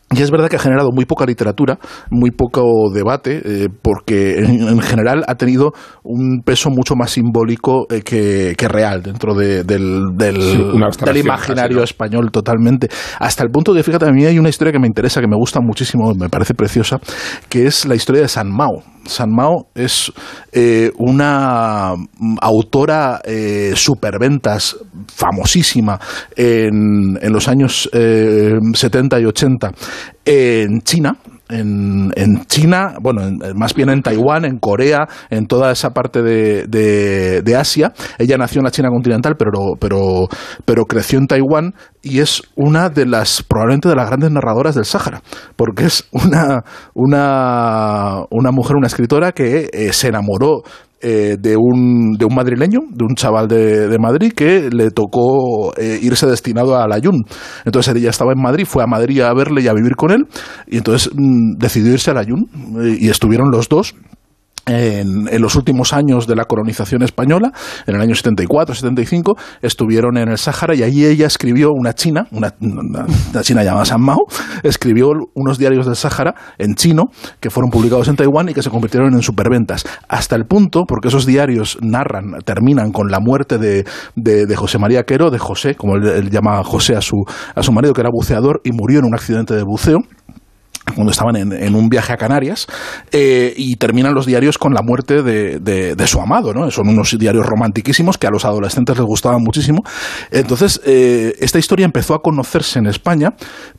Y es verdad que ha generado muy poca literatura, muy poco debate, eh, porque en, en general ha tenido un peso mucho más simbólico eh, que, que real dentro de- del, del, Sí, del imaginario casi, ¿no? español totalmente. Hasta el punto de, fíjate, a mí hay una historia que me interesa, que me gusta muchísimo, me parece preciosa, que es la historia de San Mao. San Mao es eh, una mm, autora eh, superventas famosísima en, en los años eh, 70 y 80 en China. En, en China, bueno, en- más bien en Taiwán, en Corea, en toda esa parte de, de- Asia. Ella nació en la China continental, pero, pero, pero creció en Taiwán y es una de las, probablemente de las grandes narradoras del Sáhara, porque es una, una, una mujer, una escritora que eh, se enamoró eh, de, un, de un madrileño, de un chaval de, de Madrid que le tocó eh, irse destinado al Ayun. Entonces ella estaba en Madrid, fue a Madrid a verle y a vivir con él, y entonces mm, decidió irse al Ayun eh, y estuvieron los dos en, los últimos años de la colonización española, en el año 74, 75, estuvieron en el Sáhara y allí ella escribió una china, una, china llamada San Mao, escribió unos diarios del Sáhara en chino que fueron publicados en Taiwán y que se convirtieron en superventas. Hasta el punto, porque esos diarios narran, terminan con la muerte de, de- de José María Quero, de José, como él, él llama José a su, a su marido, que era buceador y murió en un accidente de buceo cuando estaban en, en un viaje a Canarias, eh, y terminan los diarios con la muerte de, de- su amado, ¿no? Son unos diarios romantiquísimos que a los adolescentes les gustaban muchísimo. Entonces, eh, esta historia empezó a conocerse en España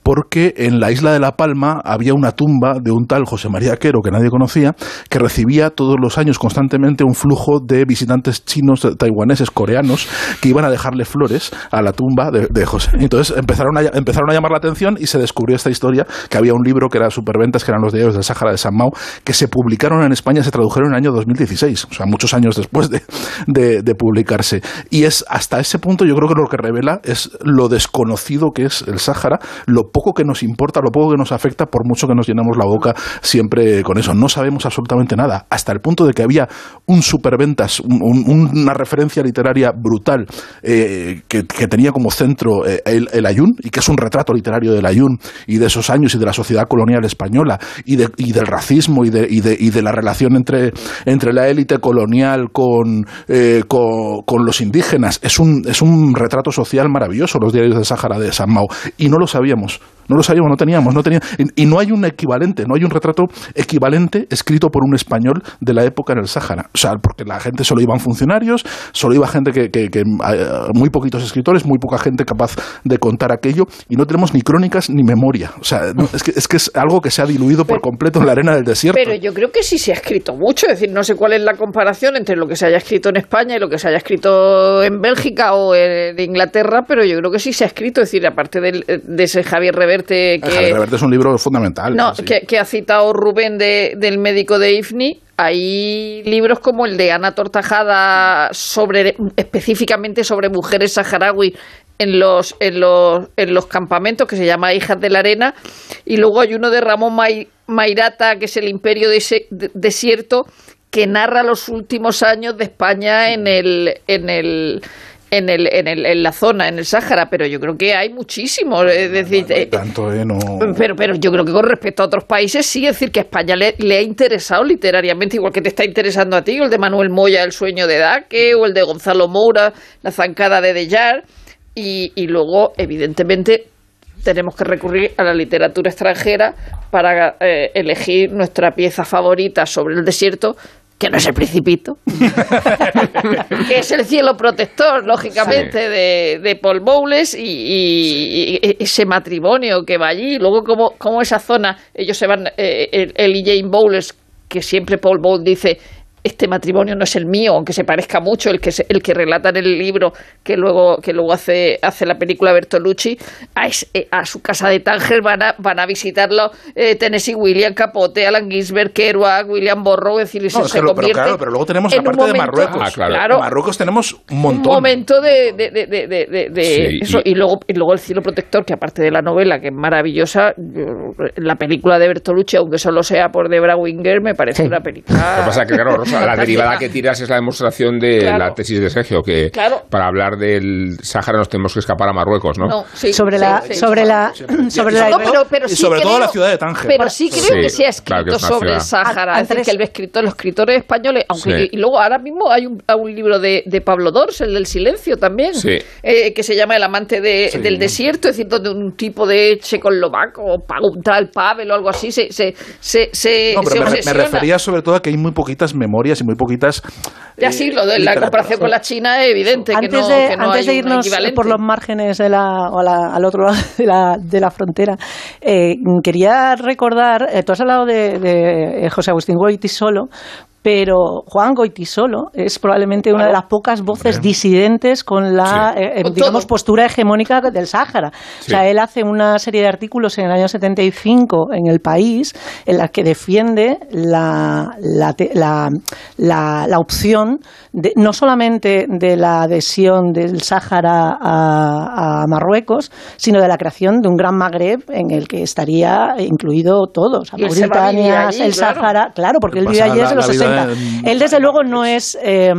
porque en la isla de La Palma había una tumba de un tal José María Quero, que nadie conocía, que recibía todos los años constantemente un flujo de visitantes chinos, taiwaneses, coreanos, que iban a dejarle flores a la tumba de, de José. Entonces empezaron a, empezaron a llamar la atención y se descubrió esta historia, que había un libro que era superventas, que eran los diarios del Sáhara de San Mao, que se publicaron en España, se tradujeron en el año 2016, o sea, muchos años después de, publicarse. Y es hasta ese punto, yo creo que lo que revela es lo desconocido que es el Sáhara, lo poco que nos importa, lo poco que nos afecta, por mucho que nos llenamos la boca siempre con eso. No sabemos absolutamente nada, hasta el punto de que había un superventas, un- un- una referencia literaria brutal eh, que, que tenía como centro eh, el, el Ayun, y que es un retrato literario del Ayun y de esos años y de la sociedad colonial colonial española y, de, y del racismo y de, y, de, y de la relación entre, la élite colonial con, eh, con, los indígenas. Es un, es un retrato social maravilloso, los diarios del Sáhara de San Mao. Y no lo sabíamos. No lo sabíamos, no teníamos, no teníamos. Y, y no hay un equivalente, no hay un retrato equivalente escrito por un español de la época en el Sáhara. O sea, porque la gente solo iban funcionarios, solo iba gente que, que, que eh, muy poquitos escritores, muy poca gente capaz de contar aquello, y no tenemos ni crónicas ni memoria. O sea, no, es, que, es que es algo que se ha diluido por completo en la arena del desierto. Pero yo creo que sí se ha escrito mucho, es decir, no sé cuál es la comparación entre lo que se haya escrito en España y lo que se haya escrito en Bélgica o en Inglaterra, pero yo creo que sí se ha escrito, es decir, aparte del, de ese Javier Reverte que... Reverte es un libro fundamental. No, sí. que, que, ha citado Rubén de, del médico de IFNI, hay libros como el de Ana Tortajada sobre específicamente sobre mujeres saharaui en los, en los, en los campamentos que se llama Hijas de la Arena y luego hay uno de Ramón Mairata que es el Imperio de ese, de, Desierto que narra los últimos años de España en el en el en, el, en, el, en la zona, en el Sáhara, pero yo creo que hay muchísimos. Es decir, no, no, no tanto, eh, no... pero, pero yo creo que con respecto a otros países, sí, es decir, que a España le, le, ha interesado literariamente, igual que te está interesando a ti, o el de Manuel Moya, El sueño de Daque, o el de Gonzalo Moura, La zancada de Dellar, y, y luego, evidentemente, tenemos que recurrir a la literatura extranjera para eh, elegir nuestra pieza favorita sobre el desierto, que no es el principito, que es el cielo protector, lógicamente, sí. de, de, Paul Bowles y, y, y, ese matrimonio que va allí. Luego, como, como esa zona, ellos se van, eh, él y Jane Bowles, que siempre Paul Bowles dice, este matrimonio no es el mío, aunque se parezca mucho el que se, el que relata en el libro que luego que luego hace hace la película Bertolucci a, es, a su casa de Tánger van a van a visitarlo eh, Tennessee William Capote, Alan Ginsberg, Kerouac, William Burroughs, es decir, no, se, es se lo, convierte pero claro, pero luego tenemos la parte momento, de Marruecos. Ah, claro. claro. En Marruecos tenemos un montón. Un momento de, de, de, de, de sí, eso y... y, luego y luego el cielo protector que aparte de la novela que es maravillosa, la película de Bertolucci aunque solo sea por Debra Winger me parece sí. una película. Lo que pasa es que claro, Rosa, la derivada que tiras es la demostración de claro. la tesis de Sergio, que claro. para hablar del Sáhara nos tenemos que escapar a Marruecos, ¿no? no sí, sobre, la, sí, sobre la, sobre la, no, pero, pero y sobre creo, todo la ciudad de Tánger. Pero sí creo que se ha escrito claro sobre el Sáhara. Es decir, que el escritor, los escritores españoles, aunque y luego ahora mismo hay un, un libro de, de, Pablo Dors, el del silencio también, eh, que se llama El amante de, del desierto, es decir, donde un tipo de checoslovaco o tal Pavel o algo así se, se, se, se, no, pero se me, me, refería sobre todo a que hay muy poquitas memorias y muy poquitas ya sí, lo de la comparación con la China es evidente antes que no, de, que no antes hay de irnos un por los márgenes de la, o la, al otro lado de la, de la frontera, eh, quería recordar, eh, tú has hablado de, de José Agustín Goitisolo, pero Juan Goitisolo es probablemente una de las pocas voces disidentes con la, sí. eh, digamos, postura hegemónica del Sáhara. Sí. O sea, él hace una serie de artículos en el año 75 en El País en las que defiende la, la, la, la, la opción de, no solamente de la adhesión del Sáhara a, a, Marruecos, sino de la creación de un gran Magreb en el que estaría incluido todo. O sea, Mauritania, el Sáhara, claro, porque él vive allí desde los 60. Él, desde luego, no es eh,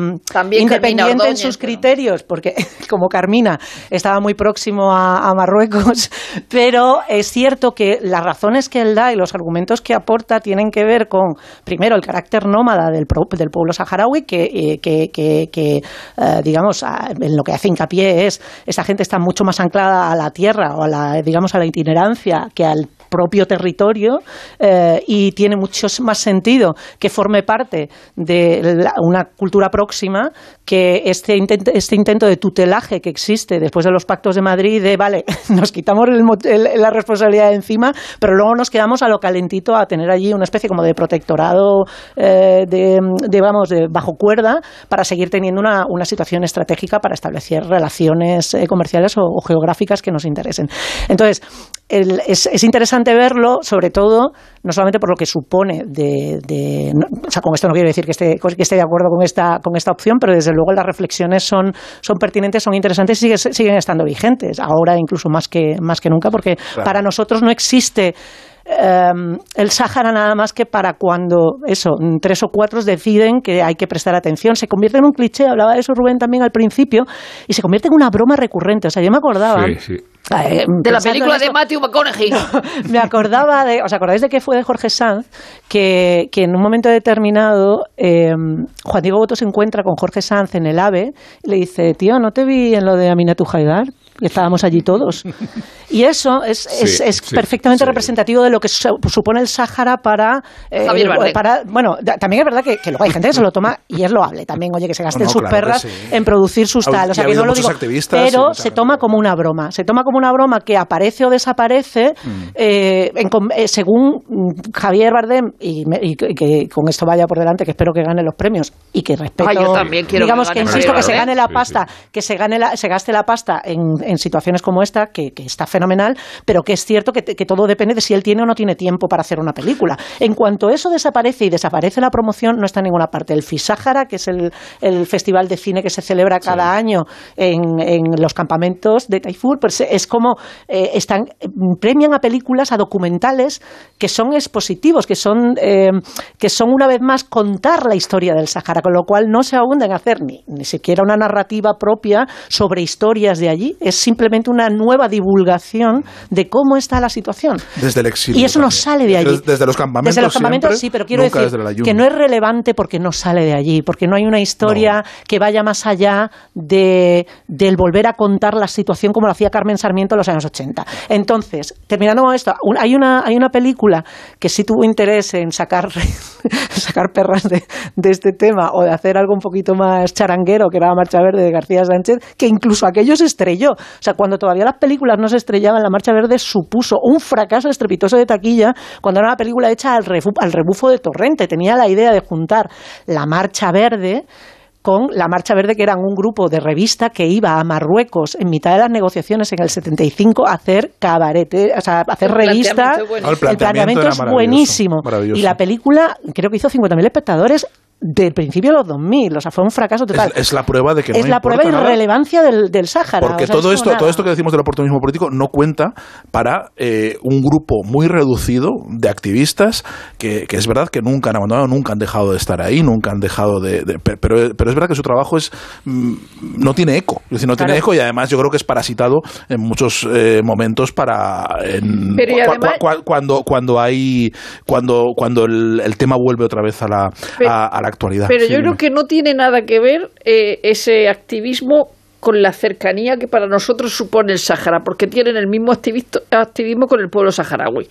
independiente Ordóñez, en sus criterios, porque, como Carmina, estaba muy próximo a, a, Marruecos, pero es cierto que las razones que él da y los argumentos que aporta tienen que ver con, primero, el carácter nómada del, del pueblo saharaui, que, eh, que, que, que eh, digamos, en lo que hace hincapié es, esa gente está mucho más anclada a la tierra o a la, digamos, a la itinerancia que al propio territorio eh, y tiene mucho más sentido que forme parte de la, una cultura próxima que este intento, este intento de tutelaje que existe después de los pactos de Madrid de, vale, nos quitamos el, el, la responsabilidad de encima, pero luego nos quedamos a lo calentito a tener allí una especie como de protectorado eh, de, de, vamos, de bajo cuerda para seguir teniendo una, una situación estratégica para establecer relaciones eh, comerciales o, geográficas que nos interesen. Entonces, el, es, es, interesante verlo, sobre todo, no solamente por lo que supone de, de no, o sea, con esto no quiero decir que esté, que esté de acuerdo con esta, con esta opción, pero desde luego las reflexiones son, son pertinentes, son interesantes y siguen, siguen estando vigentes, ahora incluso más que, más que nunca, porque claro. para nosotros no existe Um, el Sáhara nada más que para cuando eso, tres o cuatro deciden que hay que prestar atención. Se convierte en un cliché, hablaba de eso Rubén también al principio, y se convierte en una broma recurrente. O sea, yo me acordaba sí, sí. Eh, De la película de Matthew McConaughey. me acordaba de, ¿os acordáis de que fue de Jorge Sanz? Que, que en un momento determinado eh, Juan Diego Boto se encuentra con Jorge Sanz en el AVE y le dice, tío, ¿no te vi en lo de Aminatu Haidar? Estábamos allí todos. Y eso es, es, Sí, es sí, perfectamente representativo de lo que su- supone el Sáhara para, eh, Javier Bardem. para... Bueno, también es verdad que, que luego hay gente que se lo toma y es loable también, oye, que se gasten No, no, sus claro perras en producir sus Ha- tal. O sea, que no lo digo, pero se toma como una broma. Se toma como una broma que aparece o desaparece Mm. eh, en eh, según Javier Bardem, y, me- y que- con esto vaya por delante, que espero que gane los premios y que respeto, Ah, yo también quiero digamos que insisto, que se Bardem. gane la pasta, que se gane la, se gaste la pasta en, en situaciones como esta, que, que está fenomenal, pero que es cierto que, todo depende de si él tiene o no tiene tiempo para hacer una película. En cuanto eso desaparece y desaparece la promoción, no está en ninguna parte. El Fisáhara, que es el, el festival de cine que se celebra cada año en, en los campamentos de Taifur, pues es como eh, están premian a películas, a documentales que son expositivos, que son eh, que son una vez más contar la historia del Sahara, con lo cual no se abunden a hacer ni, ni siquiera una narrativa propia sobre historias de allí, es simplemente una nueva divulgación de cómo está la situación. Desde el exilio. Y eso no sale de allí. Desde, desde los campamentos. Desde los campamentos siempre, sí, pero quiero decir que no es relevante porque no sale de allí, porque no hay una historia que vaya más allá de, del volver a contar la situación como lo hacía Carmen Sarmiento en los años 80. Entonces, terminando con esto, hay una, hay una película que sí tuvo interés en sacar, sacar perras de, de este tema o de hacer algo un poquito más charanguero, que era Marcha Verde de García Sánchez, que incluso aquello se estrelló. O sea, cuando todavía las películas no se estrellaban, La Marcha Verde supuso un fracaso estrepitoso de taquilla cuando era una película hecha al, refu- al rebufo de Torrente. Tenía la idea de juntar La Marcha Verde con la Marcha Verde, que eran un grupo de revista que iba a Marruecos en mitad de las negociaciones en el 75 a hacer cabarete, o sea, a hacer El planteamiento. Ah, el planteamiento es maravilloso, buenísimo. maravilloso. Y la película creo que hizo 50.000 espectadores del principio de los 2000. O sea, fue un fracaso total. Es, es la prueba de que no es la prueba de irrelevancia del, del Sáhara. Porque o sea, todo es esto, todo esto que decimos del oportunismo político no cuenta para eh, un grupo muy reducido de activistas que, que es verdad que nunca han abandonado, nunca han dejado de estar ahí, nunca han dejado de... de- pe- pero, pero es verdad que su trabajo es mm, no tiene eco. Es decir, no tiene eco y además yo creo que es parasitado en muchos eh, momentos para... en- Pero además- cuando, cuando hay... Cuando, cuando el, el tema vuelve otra vez a la, Pero- a, a la actualidad. Pero Sí, yo creo que no tiene nada que ver eh, ese activismo con la cercanía que para nosotros supone el Sáhara, porque tienen el mismo activismo con el pueblo saharaui.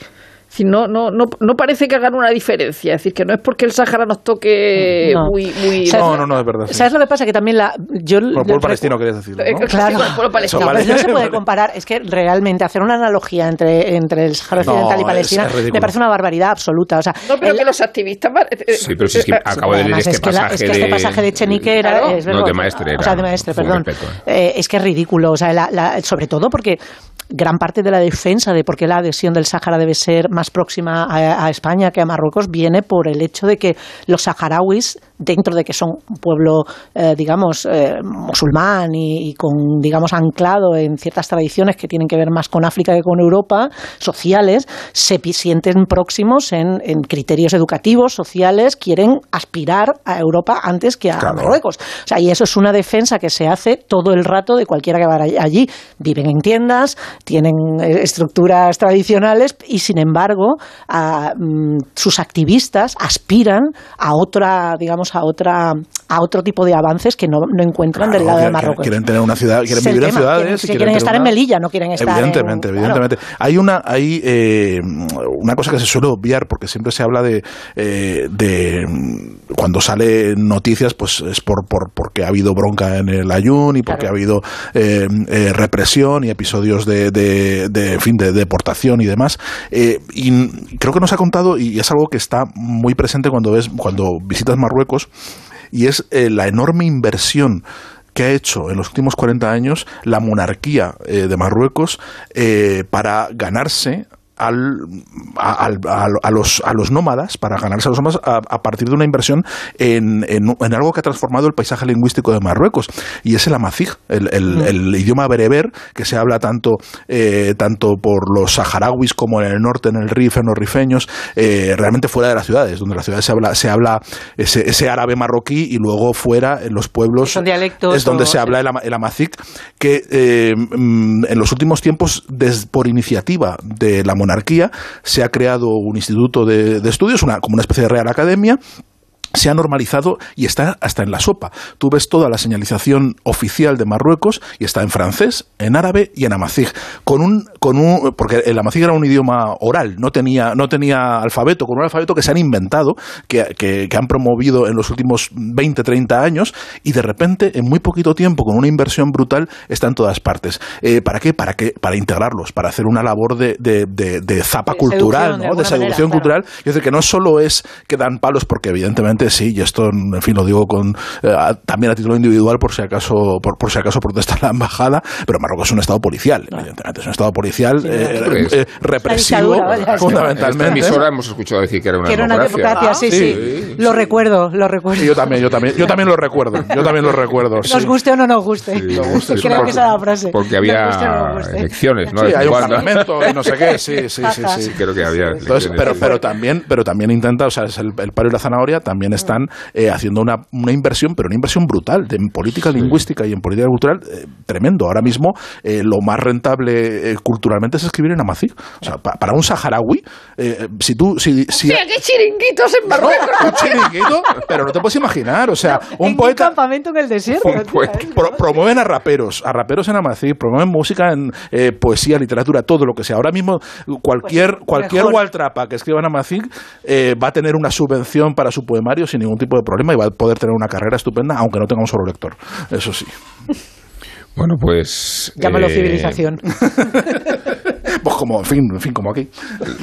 Decir, no, no, no, no parece que hagan una diferencia. Es decir, que no es porque el Sáhara nos toque No. muy... muy ¿Sabes- No, no, no, es verdad. sí. ¿Sabes lo que pasa? Que también la... Yo, Por el pueblo palestino querías decirlo, ¿no? Eh, Claro. sí, con el pueblo palestino. No, Vale. pues no se puede comparar. Es que realmente hacer una analogía entre, entre el Sahara No, Occidental y es- Palestina me parece una barbaridad absoluta. O sea, No, pero el- que los activistas... eh, Sí, pero si es que acabo de leer este es que, la- pasaje es que este de- pasaje de Chenique era... Claro. es No, de. Maestre O sea, de Maestre, perdón. Eh, es que es ridículo. O sea, la- la- sobre todo porque gran parte de la defensa de por qué la adhesión del Sáhara debe ser más próxima a, a España que a Marruecos viene por el hecho de que los saharauis, dentro de que son un pueblo, eh, digamos, eh, musulmán y, y con, digamos, anclado en ciertas tradiciones que tienen que ver más con África que con Europa, sociales, se sienten próximos en, en criterios educativos, sociales, quieren aspirar a Europa antes que a Claro. Marruecos. O sea, y eso es una defensa que se hace todo el rato de cualquiera que va allí. Viven en tiendas, tienen eh, estructuras tradicionales y, sin embargo, a, mm, sus activistas aspiran a otra, digamos, a otra, a otro tipo de avances que no, no encuentran del lado de Marruecos. Quieren tener una ciudad, quieren vivir en ciudades. quieren- estar en Melilla, no quieren estar en- Evidentemente, claro. evidentemente. Hay una, hay eh, una cosa que se suele obviar porque siempre se habla de, eh, de mm, cuando sale noticias, pues es por, por porque ha habido bronca en el Ayun y porque ha habido eh, represión y episodios de, de, de, en fin, de deportación y demás. Y creo que nos ha contado y es algo que está muy presente cuando ves, cuando visitas Marruecos y es eh, la enorme inversión que ha hecho en los últimos 40 años la monarquía eh, de Marruecos eh, para ganarse al, a, al- a- a los, a los nómadas, para ganarse a los nómadas, a, a partir de una inversión en, en- en algo que ha transformado el paisaje lingüístico de Marruecos, y es el amazigh, el, el- el idioma bereber que se habla tanto, eh, tanto por los saharauis como en el norte, en el Rif, en los rifeños, eh, realmente fuera de las ciudades, donde en las ciudades se habla, se habla ese, ese árabe marroquí y luego fuera en los pueblos Son dialectos es donde o- se habla el, el amazigh, que eh, mm, en los últimos tiempos, des- por iniciativa de la monarquía, se ha creado un instituto de, de estudios, una, como una especie de real academia, se ha normalizado y está hasta en la sopa. Tú ves toda la señalización oficial de Marruecos y está en francés, en árabe y en amazigh. Con un, con un, porque el amazigh era un idioma oral, no tenía, no tenía alfabeto, con un alfabeto que se han inventado, que, que- que han promovido en los últimos 20, 30 años y de repente, en muy poquito tiempo, con una inversión brutal, está en todas partes. Eh, ¿Para qué? Para qué? Para integrarlos, para hacer una labor de, de, de- de zapa De cultural, ¿no? de seducción manera, cultural. Es decir, que no solo es que dan palos, porque evidentemente sí, y esto, en fin, lo digo con eh, también a título individual por si acaso por, por si acaso protesta la embajada, pero Marruecos es un estado policial, evidentemente, es un estado policial eh, claro. eh, represivo, vaya. En esta fundamentalmente. emisora hemos escuchado decir que era una Que era una democracia, sí, sí. Lo recuerdo, lo recuerdo. Yo también, yo también, yo también lo recuerdo, yo también lo recuerdo. Nos sí. guste o no nos guste. guste, sí, Creo porque- que esa es la frase. Porque Nos había guste no guste. elecciones, ¿no? Sí, hay un cuando. parlamento y no sé qué, sí, sí, sí, sí. creo que había Entonces, pero, pero también, pero también intenta, o sea, es el, el palo y la zanahoria también están eh, haciendo una, una inversión, pero una inversión brutal en política lingüística y en política cultural eh, tremendo. Ahora mismo eh, lo más rentable eh, culturalmente es escribir en amazigh. O sea, pa- para un saharaui, eh, si tú, si, si Hostia, qué chiringuitos en Marruecos. un chiringuito, pero no te puedes imaginar, o sea, un en un poeta campamento en el desierto. tío, ¿eh? Pro- promueven a raperos, a raperos en Amazigh, promueven música en eh, poesía, literatura, todo lo que sea. Ahora mismo cualquier cualquier mejor. Waltrapa que escriba en Amazigh eh, va a tener una subvención para su poemario sin ningún tipo de problema y va a poder tener una carrera estupenda, aunque no tenga un solo lector. Eso sí. Bueno, pues. Llámalo eh, civilización. Pues como, en fin, en fin, como aquí.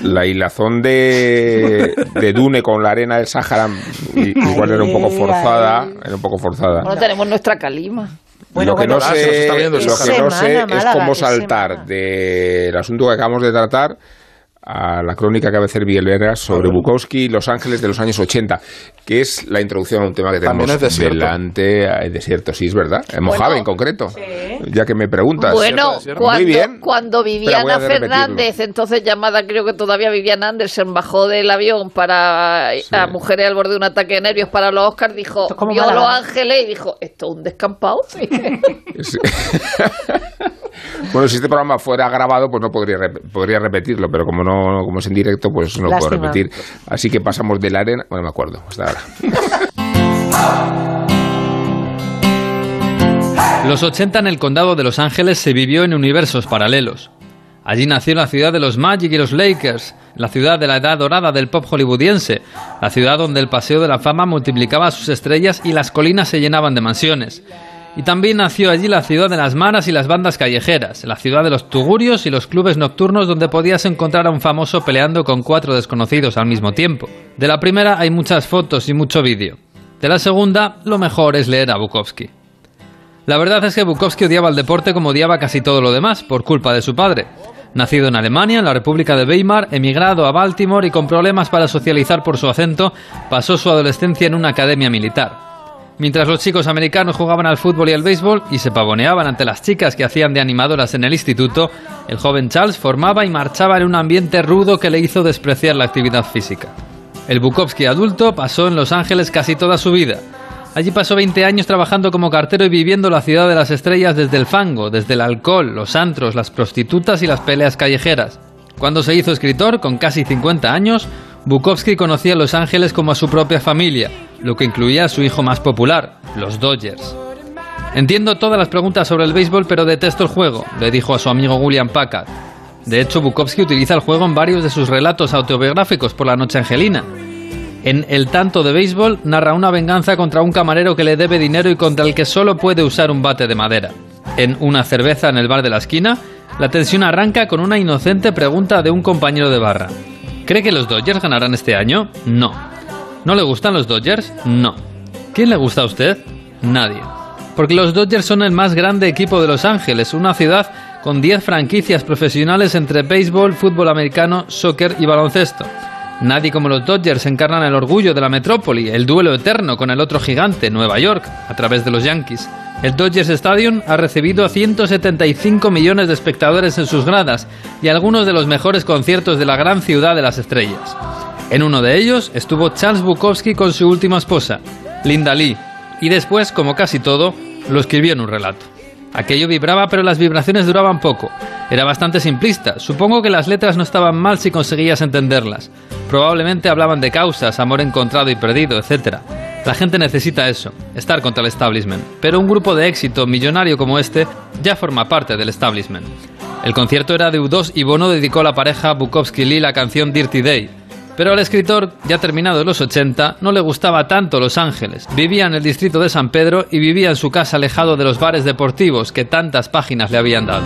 La hilazón de, de Dune con la arena del Sáhara i- igual era un poco forzada. Era un poco forzada. Bueno, tenemos nuestra calima. Bueno, lo que bueno, no Ah, se nos sé, está viendo lo el que Sáhara. no sé Semana, es cómo saltar semana. del asunto que acabamos de tratar a la crónica que va a hacer Miguel sobre Bukowski y Los Ángeles de los años 80, que es la introducción a un tema que tenemos es desierto. delante, el desierto, sí, es verdad, en Mojave Bueno, en concreto, ya que me preguntas. Bueno, Muy cuando, bien. cuando Viviana a. Fernández, entonces llamada creo que todavía Viviana Anderson, bajó del avión para a mujeres al borde de un ataque de nervios para los Oscars, dijo, vio Málaga. Los Ángeles y dijo, ¿esto es un descampado? Sí. Bueno, si este programa fuera grabado, pues no podría, rep- podría repetirlo, pero como no como es en directo, pues no lo puedo repetir. Así que pasamos de la arena, bueno, me acuerdo, hasta ahora. Los 80 en el condado de Los Ángeles se vivió en universos paralelos. Allí nació la ciudad de los Magic y los Lakers, la ciudad de la edad dorada del pop hollywoodiense, la ciudad donde el Paseo de la Fama multiplicaba sus estrellas y las colinas se llenaban de mansiones. Y también nació allí la ciudad de las maras y las bandas callejeras, la ciudad de los tugurios y los clubes nocturnos donde podías encontrar a un famoso peleando con cuatro desconocidos al mismo tiempo. De la primera hay muchas fotos y mucho vídeo. De la segunda, lo mejor es leer a Bukowski. La verdad es que Bukowski odiaba el deporte como odiaba casi todo lo demás, por culpa de su padre. Nacido en Alemania, en la República de Weimar, emigrado a Baltimore y con problemas para socializar por su acento, pasó su adolescencia en una academia militar. Mientras los chicos americanos jugaban al fútbol y al béisbol y se pavoneaban ante las chicas que hacían de animadoras en el instituto, el joven Charles formaba y marchaba en un ambiente rudo que le hizo despreciar la actividad física. El Bukowski adulto pasó en Los Ángeles casi toda su vida. Allí pasó 20 años trabajando como cartero y viviendo la ciudad de las estrellas desde el fango, desde el alcohol, los antros, las prostitutas y las peleas callejeras. Cuando se hizo escritor, con casi 50 años, Bukowski conocía a Los Ángeles como a su propia familia, lo que incluía a su hijo más popular, los Dodgers. Entiendo todas las preguntas sobre el béisbol, pero detesto el juego, le dijo a su amigo William Packard. De hecho, Bukowski utiliza el juego en varios de sus relatos autobiográficos por la noche angelina. En El tanto de béisbol narra una venganza contra un camarero que le debe dinero y contra el que solo puede usar un bate de madera. En Una cerveza en el bar de la esquina, la tensión arranca con una inocente pregunta de un compañero de barra. ¿Cree que los Dodgers ganarán este año? No. ¿No le gustan los Dodgers? No. ¿Quién le gusta a usted? Nadie. Porque los Dodgers son el más grande equipo de Los Ángeles, una ciudad con 10 franquicias profesionales entre béisbol, fútbol americano, soccer y baloncesto. Nadie como los Dodgers encarnan el orgullo de la metrópoli, el duelo eterno con el otro gigante, Nueva York, a través de los Yankees. El Dodgers Stadium ha recibido a 175 millones de espectadores en sus gradas y algunos de los mejores conciertos de la gran ciudad de las estrellas. En uno de ellos estuvo Charles Bukowski con su última esposa, Linda Lee, y después, como casi todo, lo escribió en un relato. Aquello vibraba, pero las vibraciones duraban poco. Era bastante simplista. Supongo que las letras no estaban mal si conseguías entenderlas. Probablemente hablaban de causas, amor encontrado y perdido, etc. La gente necesita eso, estar contra el establishment. Pero un grupo de éxito millonario como este ya forma parte del establishment. El concierto era de U2 y Bono dedicó a la pareja Bukowski-Lee la canción Dirty Day. Pero al escritor, ya terminado los 80, no le gustaba tanto Los Ángeles. Vivía en el distrito de San Pedro y vivía en su casa alejado de los bares deportivos que tantas páginas le habían dado.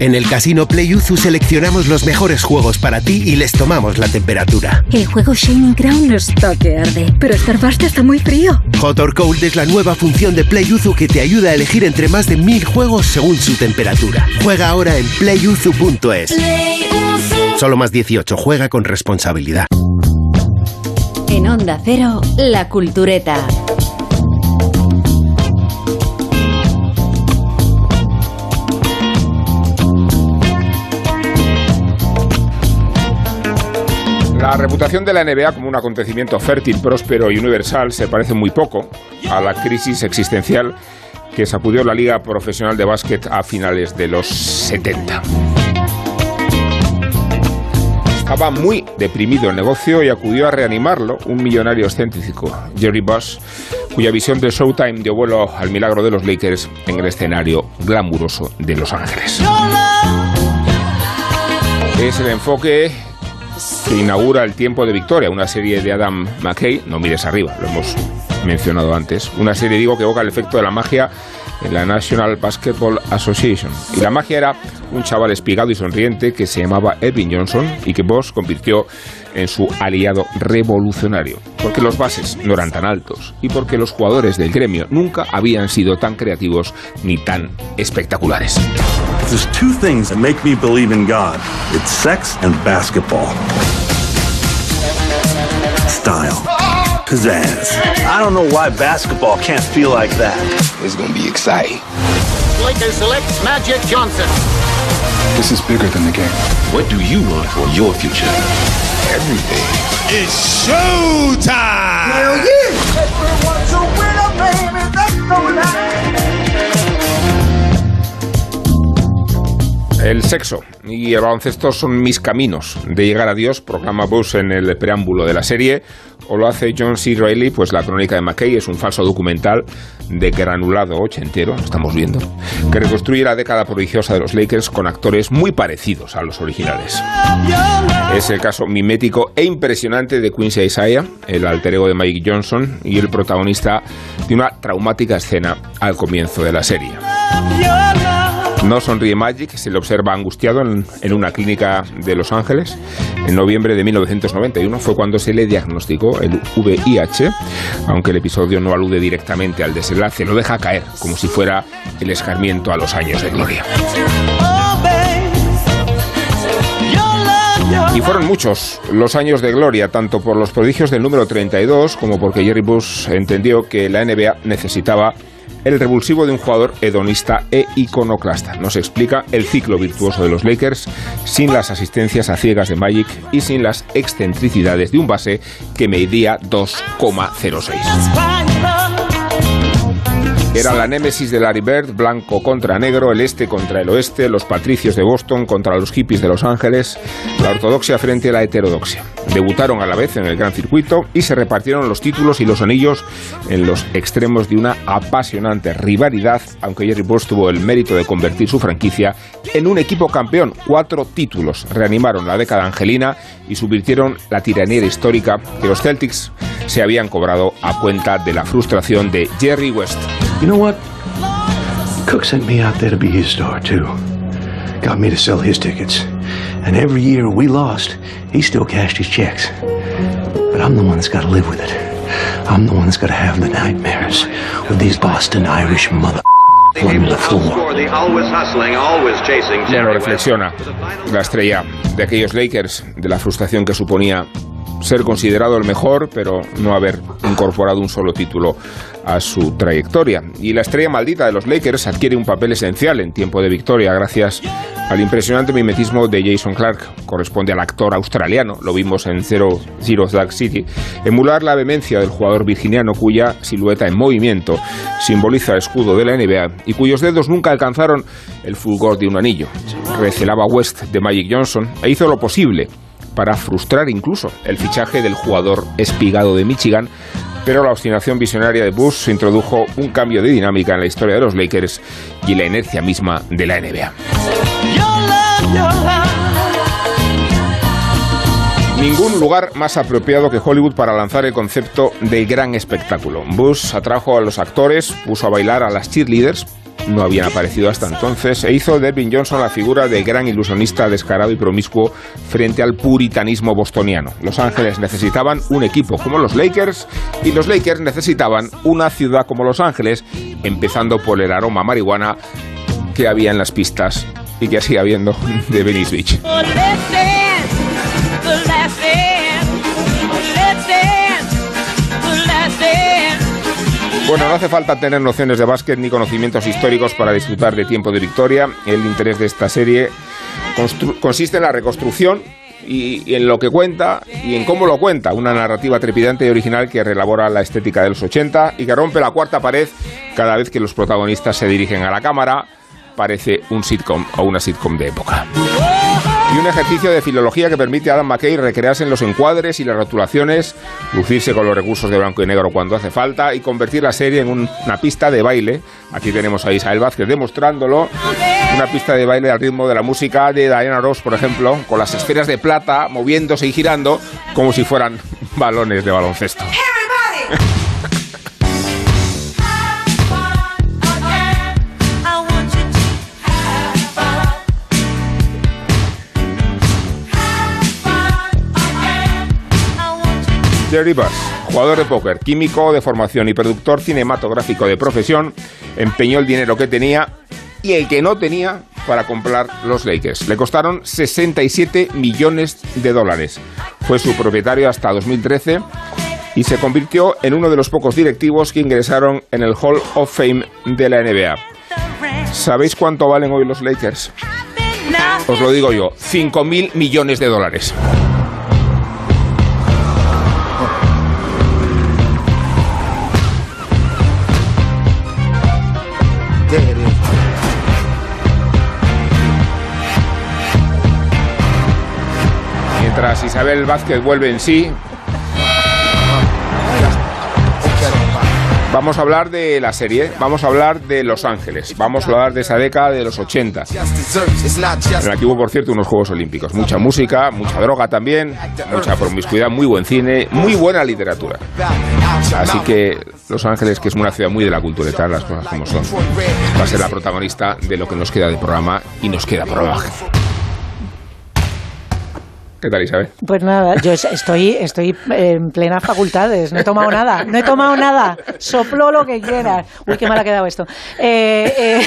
En el Casino PlayUzu seleccionamos los mejores juegos para ti y les tomamos la temperatura. El juego Shining Crown está que arde, pero Starburst está muy frío. Hot or Cold es la nueva función de PlayUzu que te ayuda a elegir entre más de mil juegos según su temperatura. Juega ahora en playuzu.es. Solo más 18. Juega con responsabilidad. En Onda Cero, La Cultureta. La reputación de la NBA como un acontecimiento fértil, próspero y universal se parece muy poco a la crisis existencial que sacudió la Liga Profesional de Básquet a finales de los 70. Estaba muy deprimido el negocio y acudió a reanimarlo un millonario excéntrico, Jerry Buss, cuya visión de Showtime dio vuelo al milagro de los Lakers en el escenario glamuroso de Los Ángeles. Es el enfoque que inaugura El tiempo de Victoria, una serie de Adam McKay, no mires arriba, lo hemos mencionado antes, una serie digo que evoca el efecto de la magia en la National Basketball Association. Y la magia era un chaval espigado y sonriente que se llamaba Edwin Johnson y que Boss convirtió en su aliado revolucionario, porque los bases no eran tan altos y porque los jugadores del gremio nunca habían sido tan creativos ni tan espectaculares. There's two things that make me believe in God. It's sex and basketball. Style. Pizzazz. I don't know why basketball can't feel like that. It's gonna be exciting. Lakers selects Magic Johnson. This is bigger than the game. What do you want for your future? Everything. It's showtime! Hell yeah! Everyone's a winner, baby. That's no lie. El sexo y el baloncesto son mis caminos de llegar a Dios, proclama Bush en el preámbulo de la serie, o lo hace John C. Reilly, pues la crónica de McKay es un falso documental de granulado ochentero, lo estamos viendo, que reconstruye la década prodigiosa de los Lakers con actores muy parecidos a los originales. Es el caso mimético e impresionante de Quincy Isaiah, el alter ego de Mike Johnson y el protagonista de una traumática escena al comienzo de la serie. No sonríe Magic, se le observa angustiado en, una clínica de Los Ángeles. En noviembre de 1991 fue cuando se le diagnosticó el VIH, aunque el episodio no alude directamente al desenlace, lo deja caer como si fuera el escarmiento a los años de gloria. Y fueron muchos los años de gloria, tanto por los prodigios del número 32 como porque Jerry Bush entendió que la NBA necesitaba el revulsivo de un jugador hedonista e iconoclasta. Nos explica el ciclo virtuoso de los Lakers sin las asistencias a ciegas de Magic y sin las excentricidades de un base que medía 2,06. Era la némesis de Larry Bird, blanco contra negro, el este contra el oeste, los patricios de Boston contra los hippies de Los Ángeles, la ortodoxia frente a la heterodoxia. Debutaron a la vez en el gran circuito y se repartieron los títulos y los anillos en los extremos de una apasionante rivalidad, aunque Jerry Buss tuvo el mérito de convertir su franquicia en un equipo campeón. Cuatro títulos reanimaron la década angelina y subvirtieron la tiranía histórica que los Celtics se habían cobrado a cuenta de la frustración de Jerry West. You know what? Cook sent me out there to be his star, too. Got me to sell his tickets. And every year we lost, he still cashed his checks. But I'm the one that's got to live with it. I'm the one that's got to have the nightmares of these Boston Irish mother. Bueno, reflexiona la estrella de aquellos Lakers, de la frustración que suponía ser considerado el mejor, pero no haber incorporado un solo título a su trayectoria. Y la estrella maldita de los Lakers adquiere un papel esencial en tiempo de victoria gracias al impresionante mimetismo de Jason Clark. Corresponde al actor australiano, lo vimos en Zero, Zero Dark City, emular la vehemencia del jugador virginiano cuya silueta en movimiento simboliza el escudo de la NBA y cuyos dedos nunca alcanzaron el fulgor de un anillo. Recelaba West de Magic Johnson e hizo lo posible para frustrar incluso el fichaje del jugador espigado de Michigan, pero la obstinación visionaria de Bush introdujo un cambio de dinámica en la historia de los Lakers y la inercia misma de la NBA. Ningún lugar más apropiado que Hollywood para lanzar el concepto del gran espectáculo. Bush atrajo a los actores, puso a bailar a las cheerleaders, no habían aparecido hasta entonces, e hizo de Devin Johnson la figura del gran ilusionista descarado y promiscuo frente al puritanismo bostoniano. Los Ángeles necesitaban un equipo como los Lakers y los Lakers necesitaban una ciudad como Los Ángeles, empezando por el aroma a marihuana que había en las pistas y que sigue habiendo de Venice Beach. Bueno, no hace falta tener nociones de básquet ni conocimientos históricos para disfrutar de tiempo de victoria. El interés de esta serie consiste en la reconstrucción y, en lo que cuenta y en cómo lo cuenta. Una narrativa trepidante y original que relabora la estética de los 80 y que rompe la cuarta pared cada vez que los protagonistas se dirigen a la cámara. Parece un sitcom o una sitcom de época y un ejercicio de filología que permite a Adam McKay recrearse en los encuadres y las rotulaciones, lucirse con los recursos de blanco y negro cuando hace falta y convertir la serie en una pista de baile. Aquí tenemos a Isabel Vázquez demostrándolo. Una pista de baile al ritmo de la música de Diana Ross, por ejemplo, con las esferas de plata moviéndose y girando como si fueran balones de baloncesto. Jerry Buss, jugador de póker, químico de formación y productor cinematográfico de profesión, empeñó el dinero que tenía y el que no tenía para comprar los Lakers. Le costaron 67 millones de dólares. Fue su propietario hasta 2013 y se convirtió en uno de los pocos directivos que ingresaron en el Hall of Fame de la NBA. ¿Sabéis cuánto valen hoy los Lakers? Os lo digo yo, 5 mil millones de dólares. Mientras Isabel Vázquez vuelve en sí, Vamos a hablar de la serie, vamos a hablar de Los Ángeles, vamos a hablar de esa década de los 80. En la que hubo, por cierto, unos Juegos Olímpicos. Mucha música, mucha droga también, mucha promiscuidad, muy buen cine, muy buena literatura. Así que Los Ángeles, que es una ciudad muy de la cultura, las cosas como son, va a ser la protagonista de lo que nos queda de programa y nos queda programa. ¿Qué tal, Isabel? Pues nada, yo estoy, estoy en plenas facultades, no he tomado nada, no he tomado nada, sopló lo que quieras. Uy, qué mal ha quedado esto. Eh, eh,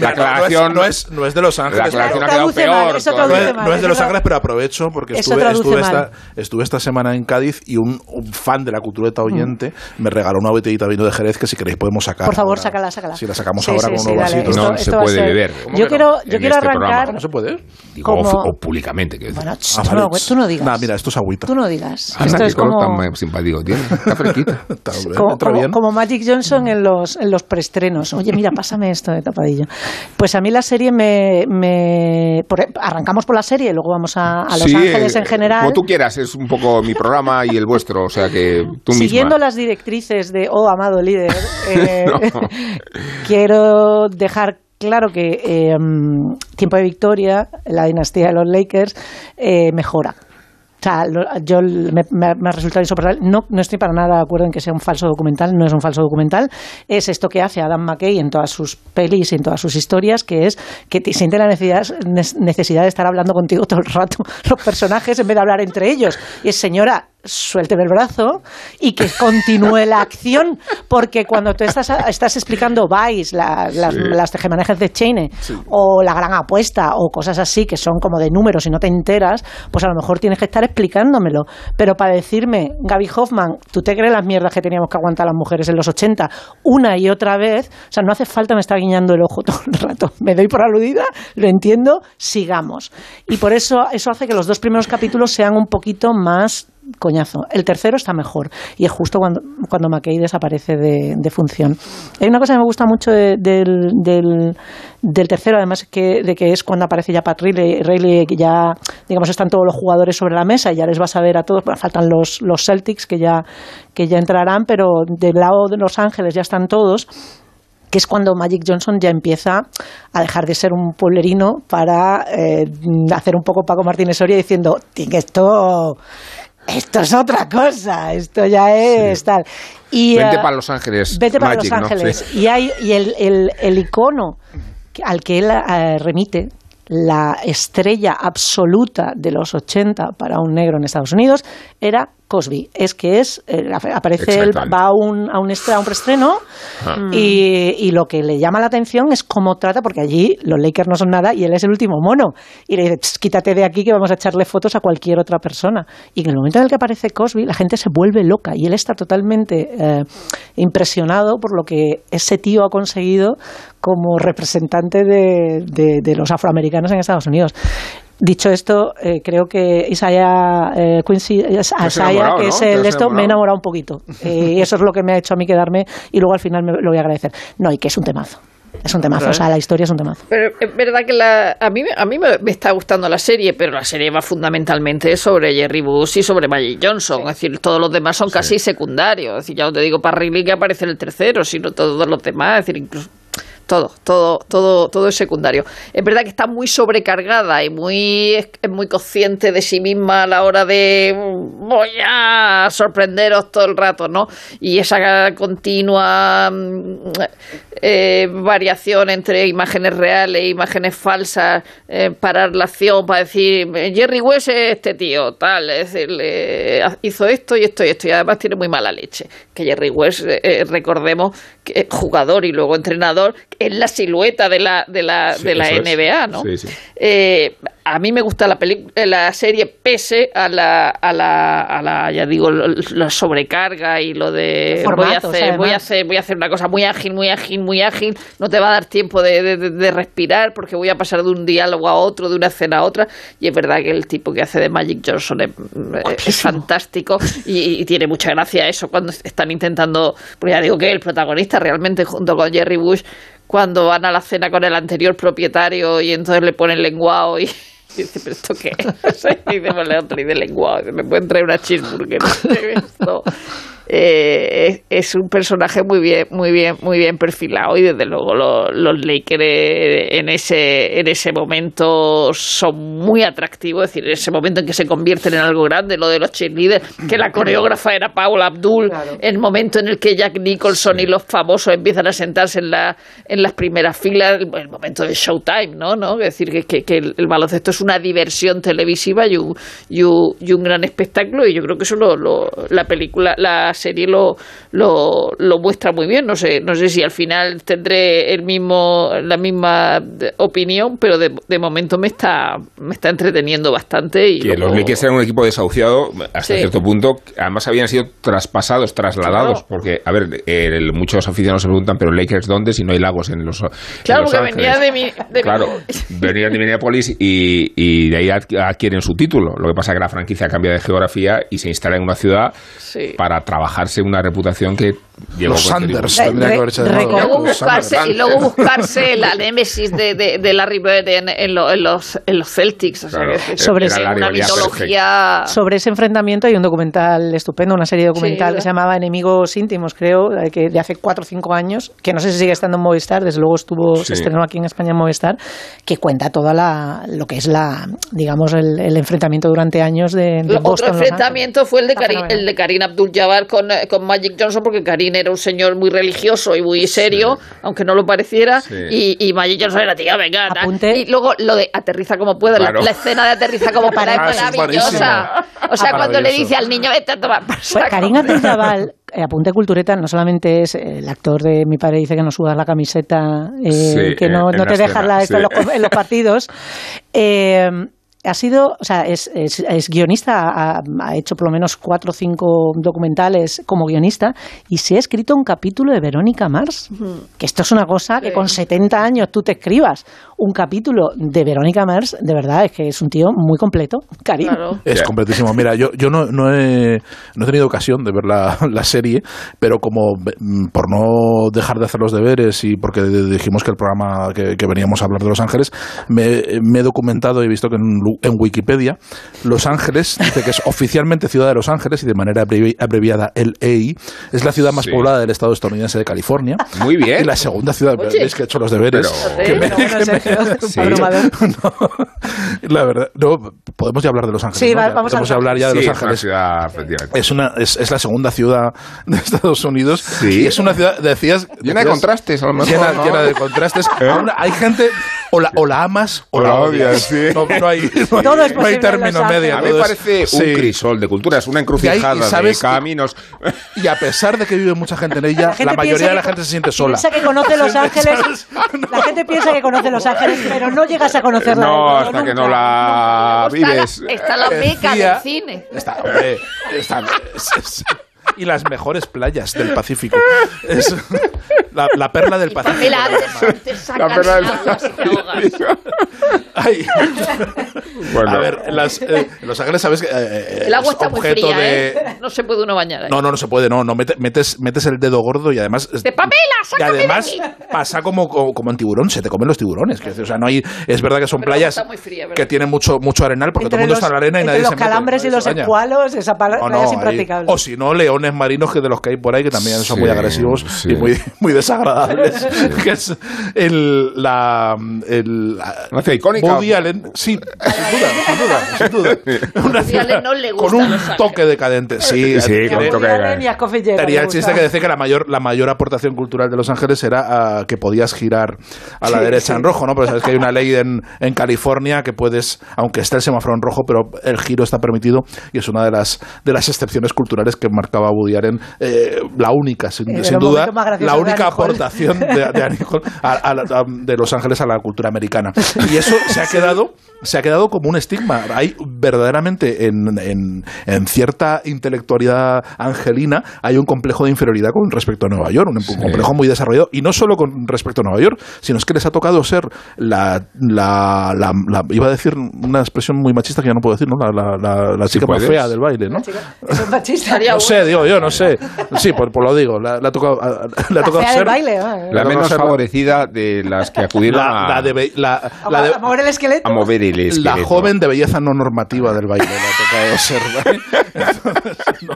La aclaración no es, no es de Los Ángeles. La aclaración ha quedado mal, peor. todavía. no es, mal, no es de Los Ángeles, pero aprovecho porque estuve, estuve, mal. esta, estuve esta semana en Cádiz y un, un fan de la cultureta oyente me regaló una botellita de vino de Jerez que si queréis podemos sacar. Por favor, ahora. sácala, sácala. Si la sacamos Sí, ahora sí, con sí, unos dale, vasitos. No se esto puede beber. ¿Cómo Yo quiero, no? yo En quiero este arrancar. programa. ¿No se puede? Digo, como- o, públicamente. quiero decir. Bueno, Ah, tú, no, tú no digas. Nah, mira, esto es agüita. Tú no digas. Anda, Esto es como, tan simpático tiene. Está fresquita. Como, Magic Johnson en los, en los preestrenos. Oye, mira, pásame esto de Pues a mí la serie me... me por- arrancamos por la serie y luego vamos a, a Los Sí, Ángeles eh, en general. Como tú quieras, es un poco mi programa y el vuestro, o sea que tú Siguiendo misma. las directrices de Oh, amado líder, eh, No. quiero dejar claro que eh, Tiempo de Victoria, la dinastía de los Lakers, eh, mejora. O sea, lo- yo me, ha- resultado insoportable. No, no estoy para nada de acuerdo en que sea un falso documental, no es un falso documental. Es esto que hace Adam McKay en todas sus pelis y en todas sus historias, que es que te siente la necesidad, necesidad de estar hablando contigo todo el rato, los personajes, en vez de hablar entre ellos. Y es, señora, suélteme el brazo y que continúe la acción, porque cuando tú estás, estás explicando Vice, la- las, Sí. las tejemanejes de Cheney, o la gran apuesta, o cosas así que son como de números y no te enteras, pues a lo mejor tienes que estar explicándomelo. Pero para decirme, Gaby Hoffman, ¿tú te crees las mierdas que teníamos que aguantar las mujeres en los 80 una y otra vez? O sea, no hace falta me está guiñando el ojo todo el rato. Me doy por aludida, lo entiendo, sigamos. Y por eso eso hace que los dos primeros capítulos sean un poquito más coñazo. El tercero está mejor y es justo cuando, cuando McKay desaparece de, de función. Hay una cosa que me gusta mucho de- del, del, tercero, además que, de que es cuando aparece ya Pat Riley, que ya digamos están todos los jugadores sobre la mesa y ya les vas a ver a todos, faltan los, los Celtics que ya, que ya entrarán, pero del lado de Los Ángeles ya están todos que es cuando Magic Johnson ya empieza a dejar de ser un pueblerino para eh, hacer un poco Paco Martínez Soria diciendo, "Tío, que esto, esto es otra cosa, esto ya es tal. Y, Vente eh, para Los Ángeles. Vete para Magic, Los ¿no? Ángeles. Sí. Y, hay, y el, el, el icono al que él eh, remite, la estrella absoluta de los 80 para un negro en Estados Unidos, era Cosby. Es que es, eh, aparece, él va a un, a un, estre- a un preestreno Ah. y, y lo que le llama la atención es cómo trata, porque allí los Lakers no son nada y él es el último mono. Y le dice, "Tss, quítate de aquí que vamos a echarle fotos a cualquier otra persona. Y en el momento en el que aparece Cosby, la gente se vuelve loca y él está totalmente eh, impresionado por lo que ese tío ha conseguido como representante de, de- de los afroamericanos en Estados Unidos. Dicho esto, eh, creo que Isaiah eh, Quincy Isaiah, que es el de esto, me he enamorado. un poquito. Eh, y eso es lo que me ha hecho a mí quedarme y luego al final me lo voy a agradecer. No, y que es un temazo. Es un temazo, o sea, la historia es un temazo. Pero es verdad que la, a mí, a mí me, me está gustando la serie, pero la serie va fundamentalmente sobre Jerry Bush y sobre Magic Johnson. Es decir, todos los demás son casi secundarios. Es decir, ya no te digo para Riley que aparece en el tercero, sino todos los demás. Es decir, incluso todo, todo, todo, todo es secundario. Es verdad que está muy sobrecargada y muy, es muy consciente de sí misma a la hora de voy a sorprenderos todo el rato, ¿no? Y esa continua mm, eh, variación entre imágenes reales e imágenes falsas, eh, parar la acción para decir Jerry West es este tío, tal, es decir, le- hizo esto y esto y esto, y además tiene muy mala leche. Que Jerry West, eh, eh, recordemos, jugador y luego entrenador, es la silueta de la, de la, Sí, de la es. NBA, ¿no? Sí, sí. Eh, a mí me gusta la peli la serie pese a la, a la, a la ya digo, lo- la sobrecarga y lo de voy a hacer, voy a hacer, voy a hacer una cosa muy ágil, muy ágil, muy ágil. No te va a dar tiempo de, de- de- de respirar porque voy a pasar de un diálogo a otro, de una escena a otra. Y es verdad que el tipo que hace de Magic Johnson es, es fantástico y, y tiene mucha gracia eso cuando están intentando, porque ya digo que el protagonista realmente junto con Jerry Bush cuando van a la cena con el anterior propietario y entonces le ponen lenguado y, y dice, ¿pero esto qué? Y dice, pues le y de lenguado, dice, me pueden traer una cheeseburger. Esto, eh, es, es un personaje muy bien, muy bien, muy bien perfilado y desde luego lo- los Lakers en ese, en ese momento son muy atractivos, es decir, en ese momento en que se convierten en algo grande, lo de los cheerleaders, que la coreógrafa era Paula Abdul, el momento en el que Jack Nicholson y los famosos empiezan a sentarse en, la, en las primeras filas, el, el momento del showtime, ¿no? ¿no? Es decir, que, que- que el, el baloncesto es una diversión televisiva y un, y un, y un gran espectáculo y yo creo que eso lo, lo- la película, la serie lo, lo, lo muestra muy bien. No sé, no sé si al final tendré el mismo, la misma opinión, pero de, de momento me está, me está entreteniendo bastante. Y Que luego- los Lakers eran un equipo desahuciado hasta Sí. cierto punto. Además habían sido traspasados, trasladados. Claro. Porque, a ver, el- muchos aficionados se preguntan, pero Lakers dónde si no hay lagos en los en Claro, Los porque Ángeles? venía de mi... de mi- Claro, venían de Minneapolis y, y de ahí adqu- adquieren su título. Lo que pasa es que la franquicia cambia de geografía y se instala en una ciudad Sí. para trabajarse una reputación que llegó Los Sanders tendría que haber hecho de Y nuevo. luego, buscarse, y luego buscarse la némesis de, de, de Larry Bird en, en lo- en los, en los Celtics. O sea, Claro, que es Sobre es ese- una mitología... Sobre ese enfrentamiento hay un documental estupendo, una serie documental Sí, que se llamaba Enemigos íntimos, creo, eh, que de hace cuatro o cinco años, que no sé si sigue estando en Movistar, desde luego estuvo, Sí. se estrenó aquí en España en Movistar, que cuenta toda la, lo que es la, digamos, el, el enfrentamiento durante años de, de Otro Boston. Ángeles. enfrentamiento fue el de, fenomenal. el de Karim Abdul-Jabbar con, eh, con Magic Johnson, porque Karim era un señor muy religioso y muy serio, aunque no lo pareciera, Sí. y, y Magic Johnson era, tía, venga, y luego lo de aterriza como pueda, la- Claro. la, escena de aterriza como pueda es Ah, sí, es maravillosa. O sea, Ah, cuando le dice al niño, vete a tomar Pues saco". Karim Abdul-Jabbar, eh, apunte cultureta, no solamente es el actor de mi padre dice que no sudas la camiseta, eh, Sí, que no, en no la te dejas la, esto en, sí. los, en los partidos. eh, ha sido, o sea, es, es- es guionista, ha, ha hecho por lo menos cuatro o cinco documentales como guionista y se ha escrito un capítulo de Verónica Mars. Que esto es una cosa que con 70 años tú te escribas un capítulo de Verónica Mars, de verdad, es que es un tío muy completo. Karim. Es completísimo. Mira, yo, yo no, no, he, no he tenido ocasión de ver la, la serie, pero como mm, por no dejar de hacer los deberes y porque dijimos que el programa que, que veníamos a hablar de Los Ángeles, me, me he documentado y he visto que en, en Wikipedia Los Ángeles dice que es oficialmente ciudad de Los Ángeles y de manera abrevi- abreviada LA es la ciudad más Sí. poblada del estado estadounidense de California. Muy bien. Y la segunda ciudad, Oye. veis que he hecho los deberes. Sí. La verdad, no, podemos ya hablar de Los Ángeles. Sí, ¿no? Ya vamos a hablar. hablar ya de Sí, Los es una Ángeles. ciudad, efectivamente. Es, una, es, es la segunda ciudad de Estados Unidos. Y es una ciudad, decías. Llena de contrastes, a lo mejor, Llena, ¿no? llena de contrastes. Aún hay gente, o la, o la amas o, O la la odias. odias, sí. No, no hay, no no hay término medio. A mí me parece sí. un crisol de culturas, una Y hay- y encrucijada sabes- de caminos. Y a pesar de que vive mucha gente en ella, la, mayoría de la que- gente se siente sola. Piensa que conoce Los Ángeles. La gente piensa que conoce Los Ángeles, pero no llegas a conocerla. No, hasta que no la vives. está la Decía- del cine. Está, hombre, está- es- es- y las mejores playas del Pacífico. Es la, la perla del Pacífico. La perla del del- te. Ay. Bueno. A ver, en las, eh, Los Ángeles, ¿sabes que eh, El agua es está muy fría, de... ¿eh? No se puede uno bañar ahí. No, no, no se puede, no, no, mete- metes, metes el dedo gordo y además... De Pamela, y de además aquí. pasa como, como, como en tiburón, se te comen los tiburones. que, o sea, no hay, es verdad que son Pero playas que tienen mucho, mucho arenal porque todo el mundo los, está en la arena y nadie los se mete. calambres y los escualos, esa pala- No, playa no, es ahí- impracticable. o si no, leones marinos que de los que hay por ahí que también son muy agresivos sí. y muy, muy desagradables. que es el, la, el, ciudad icónica. Woody Allen, sí, sin duda, sin duda, sin duda. Una Woody Allen no le con gusta un Los Ángeles. toque decadente. Sí, Sí, con un toque de- Jagger Tenía el chiste que decía que la mayor, la mayor aportación cultural de Los Ángeles era ah, que podías girar a la Sí, derecha sí. en rojo, ¿no? Pero sabes que hay una ley en, en California que puedes, aunque esté el semáforo en rojo, pero el giro está permitido y es una de las, de las excepciones culturales que marcaba Woody Allen, eh, la única, sin, Eh, de sin duda, la de única Hall. aportación de, de, a- a a- de Los Ángeles a la cultura americana. Y eso se ha quedado se ha quedado como un estigma. Hay verdaderamente en, en, en cierta intelectualidad angelina hay un complejo de inferioridad con respecto a Nueva York, un, complejo muy desarrollado y no solo con respecto a Nueva York, sino es que les ha tocado ser la, la, la- la- iba a decir una expresión muy machista que ya no puedo decir, ¿no? La, la, la- la chica más puedes. fea del baile, ¿no? Eso es machista. No sé, digo yo, no sé. Sí, pues, pues lo digo, la, la ha tocado, le ha La tocado fea ser del baile. La no, menos no, no. favorecida de las que acudieron la, a, la de, la de- a mover el esqueleto. a mover el la joven de belleza no normativa del baile le ha tocado ser. ¿vale? Entonces, no.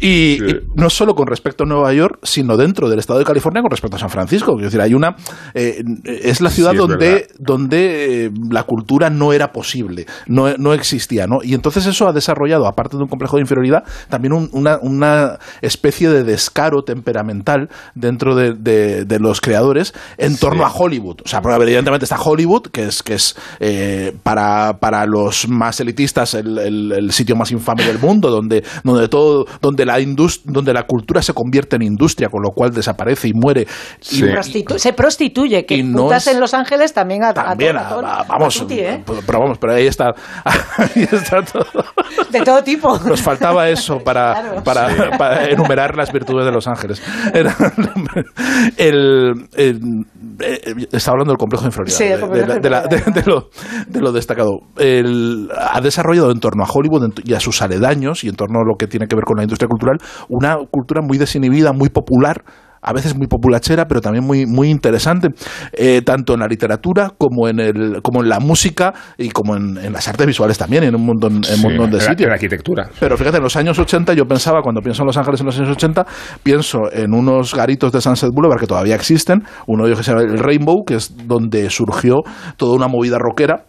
Y, y no solo con respecto a Nueva York, sino dentro del estado de California con respecto a San Francisco. Es decir, hay una. eh, es la ciudad Sí, es donde, verdad. donde eh, la cultura no era posible, no, no existía. ¿no? Y entonces eso ha desarrollado, aparte de un complejo de inferioridad, también un- una, una especie de descaro temperamental dentro de, de- de los creadores en torno a Hollywood. O sea, porque evidentemente está Hollywood, que es, que es eh, para, para los más elitistas el, el- el sitio más infame del mundo, donde, donde todo, donde la donde la cultura se convierte en industria, con lo cual desaparece y muere. Y- Prostitu- se prostituye, que no putas es- en Los Ángeles también a, También, a todo- a- a- vamos, ¿eh? pero vamos, pero ahí está, ahí está todo. de todo tipo. Nos faltaba eso para, para, para enumerar las virtudes de Los Ángeles. Era- el, el- eh, estaba hablando del complejo de inferioridad, Sí, de, la- lo, de lo destacado. El- ha desarrollado en torno a Hollywood y a sus aledaños y en torno a lo que tiene que ver con la industria cultural una cultura muy desinhibida, muy popular a veces muy populachera, pero también muy, muy interesante, eh, tanto en la literatura como en, el, como en la música y como en, en las artes visuales también, en un montón, en un Sí, montón de sitios. en la arquitectura. Pero fíjate, en los años 80 yo pensaba, cuando pienso en Los Ángeles en los años 80, pienso en unos garitos de Sunset Boulevard que todavía existen, uno de ellos que se llama el Rainbow, que es donde surgió toda una movida rockera